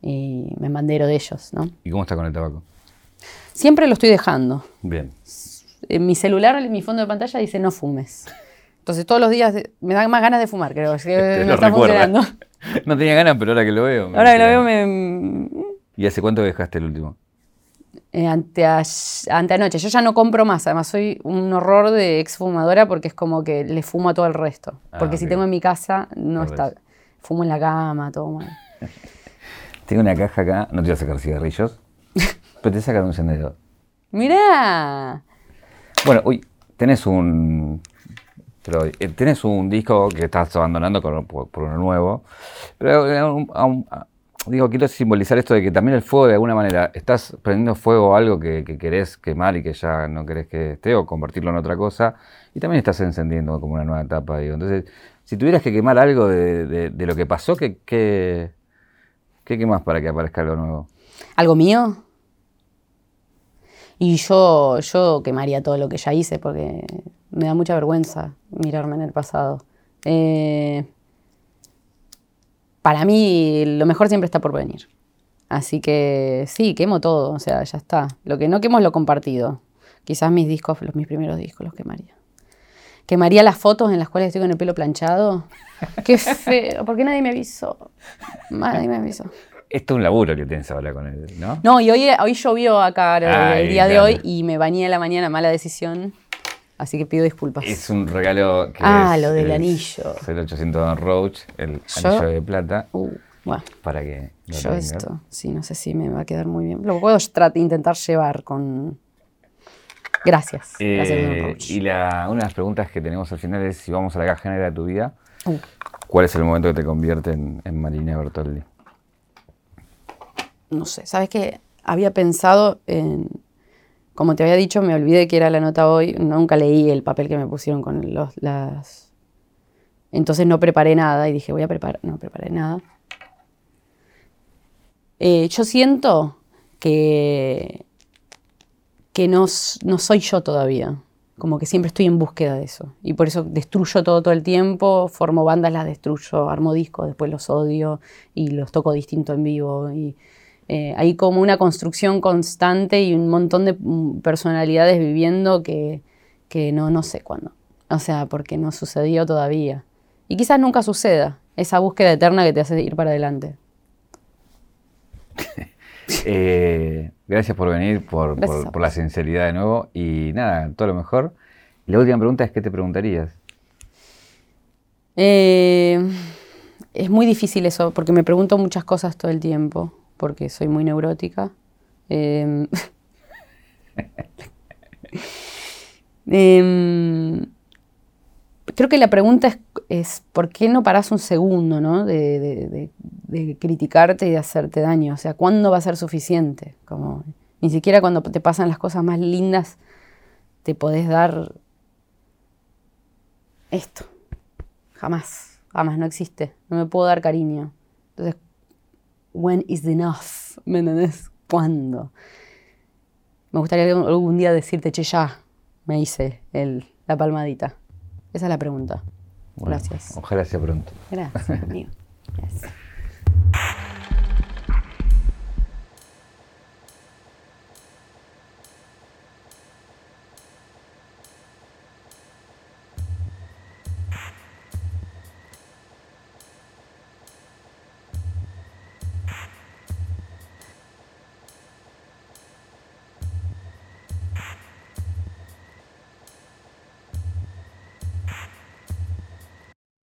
y me bandero de ellos, ¿no? ¿Y cómo está con el tabaco? Siempre lo estoy dejando. Bien. En mi celular, en mi fondo de pantalla dice no fumes. Entonces todos los días me dan más ganas de fumar, creo. que me está funcionando. (laughs) No tenía ganas, pero ahora que lo veo. Ahora que lo veo me... ¿Y hace cuánto dejaste el último? Eh, ante, anoche. Yo ya no compro más. Además, soy un horror de exfumadora porque es como que le fumo a todo el resto. Ah, porque si tengo en mi casa, no está. Fumo en la cama, todo mal. (laughs) Tengo una caja acá, no te voy a sacar cigarrillos, (laughs) pero te sacan un encendedor. ¡Mirá! Bueno, uy, tenés un. Eh, tenés un disco que estás abandonando por, uno nuevo. Pero eh, digo, quiero simbolizar esto de que también el fuego, de alguna manera, estás prendiendo fuego a algo que, querés quemar y que ya no querés que esté, o convertirlo en otra cosa, y también estás encendiendo como una nueva etapa. Digo. Entonces, si tuvieras que quemar algo de, lo que pasó, ¿qué, ¿Qué más para que aparezca algo nuevo? ¿Algo mío? Y yo, yo quemaría todo lo que ya hice porque me da mucha vergüenza mirarme en el pasado. Eh, para mí lo mejor siempre está por venir. Así que sí, quemo todo, o sea, ya está. Lo que no quemo es lo compartido. Quizás mis discos, los, mis primeros discos los quemaría. Quemaría las fotos en las cuales estoy con el pelo planchado. (laughs) Qué feo, ¿por qué nadie me avisó? Nadie me avisó. Esto es un laburo que tienes ahora con él, ¿no? No, y hoy, hoy llovió acá el día de hoy y me bañé en la mañana, mala decisión. Así que pido disculpas. Es un regalo que Ah, lo del anillo. Es el 800 Don Roach, el anillo de plata. Uh, bueno. Para que. yo esto, sí, no sé si me va a quedar muy bien. Lo puedo intentar llevar con Gracias. Eh, y la, una de las preguntas que tenemos al final es si vamos a la caja negra de tu vida, uh. ¿cuál es el momento que te convierte en, en Marina Bertoldi? No sé, ¿sabes qué? Había pensado en, como te había dicho, me olvidé que era la nota hoy, nunca leí el papel que me pusieron con los, las... Entonces no preparé nada y dije, voy a preparar, no preparé nada. Eh, yo siento que que no, no soy yo todavía. Como que siempre estoy en búsqueda de eso. Y por eso destruyo todo todo el tiempo, formo bandas, las destruyo, armo discos, después los odio y los toco distinto en vivo. Y eh, hay como una construcción constante y un montón de mm, personalidades viviendo que, que no, no sé cuándo. O sea, porque no sucedió todavía. Y quizás nunca suceda, esa búsqueda eterna que te hace ir para adelante. (laughs) Eh, gracias por venir, por, la sinceridad de nuevo. Y nada, todo lo mejor. la última pregunta es, ¿qué te preguntarías? Eh, es muy difícil eso, porque me pregunto muchas cosas todo el tiempo, porque soy muy neurótica. eh, (laughs) creo que la pregunta es, ¿por qué no paras un segundo ¿no? de, criticarte y de hacerte daño? O sea, ¿cuándo va a ser suficiente? Como, ni siquiera cuando te pasan las cosas más lindas te podés dar esto. Jamás, jamás, no existe. No me puedo dar cariño. Entonces, when is enough? ¿Me entendés? ¿Cuándo? Me gustaría algún día decirte, che, ya me hice el, la palmadita. Esa es la pregunta. Gracias. Ojalá sea pronto. Gracias, amigo. Gracias. (laughs)